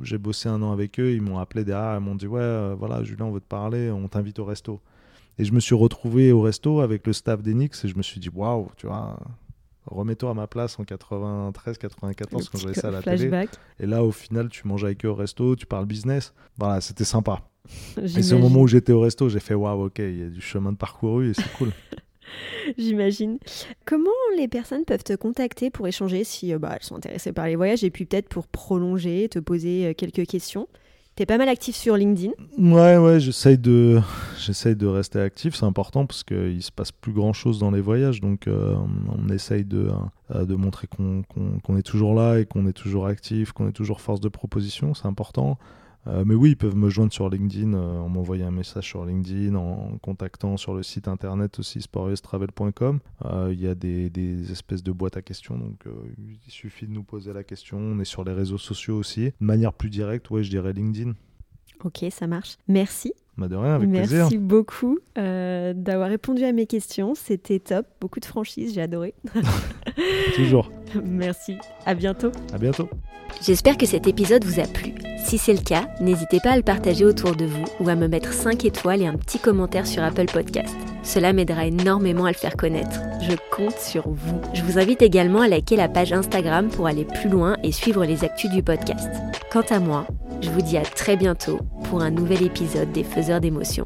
[SPEAKER 2] j'ai bossé un an avec eux, ils m'ont appelé derrière, ils m'ont dit ouais, euh, voilà, Julien, on veut te parler, on t'invite au resto. Et je me suis retrouvé au resto avec le staff d'Enix et je me suis dit waouh, tu vois, remets-toi à ma place en 93, 94 quand j'avais
[SPEAKER 1] petit
[SPEAKER 2] ça à la télé.
[SPEAKER 1] flashback.
[SPEAKER 2] Et là, au final, tu manges avec eux au resto, tu parles business. Voilà, c'était sympa. Et c'est au moment où j'étais au resto, j'ai fait waouh, ok, il y a du chemin de parcouru et c'est cool.
[SPEAKER 1] J'imagine. Comment les personnes peuvent te contacter pour échanger si euh, bah, elles sont intéressées par les voyages et puis peut-être pour prolonger, te poser euh, quelques questions? T'es pas mal actif sur LinkedIn.
[SPEAKER 2] Ouais, ouais, j'essaye de, j'essaye de rester actif, c'est important parce qu'il se passe plus grand chose dans les voyages, donc euh, on essaye de, euh, de montrer qu'on est toujours là et qu'on est toujours actif, qu'on est toujours force de proposition, c'est important. Euh, mais oui, ils peuvent me joindre sur LinkedIn, euh, en m'envoyant un message sur LinkedIn, en, contactant sur le site internet aussi sportustravel.com. Euh, Il y a des, espèces de boîtes à questions, donc il suffit de nous poser la question. On est sur les réseaux sociaux aussi. De manière plus directe, ouais, je dirais LinkedIn.
[SPEAKER 1] Ok, ça marche. Merci.
[SPEAKER 2] Bah,
[SPEAKER 1] Merci beaucoup euh, d'avoir répondu à mes questions. C'était top. Beaucoup de franchise, j'ai adoré.
[SPEAKER 2] Toujours.
[SPEAKER 1] Merci. À bientôt.
[SPEAKER 2] À bientôt.
[SPEAKER 1] J'espère que cet épisode vous a plu. Si c'est le cas, n'hésitez pas à le partager autour de vous ou à me mettre 5 étoiles et un petit commentaire sur Apple Podcast. Cela m'aidera énormément à le faire connaître. Je compte sur vous. Je vous invite également à liker la page Instagram pour aller plus loin et suivre les actus du podcast. Quant à moi, je vous dis à très bientôt pour un nouvel épisode des Faiseurs d'émotions.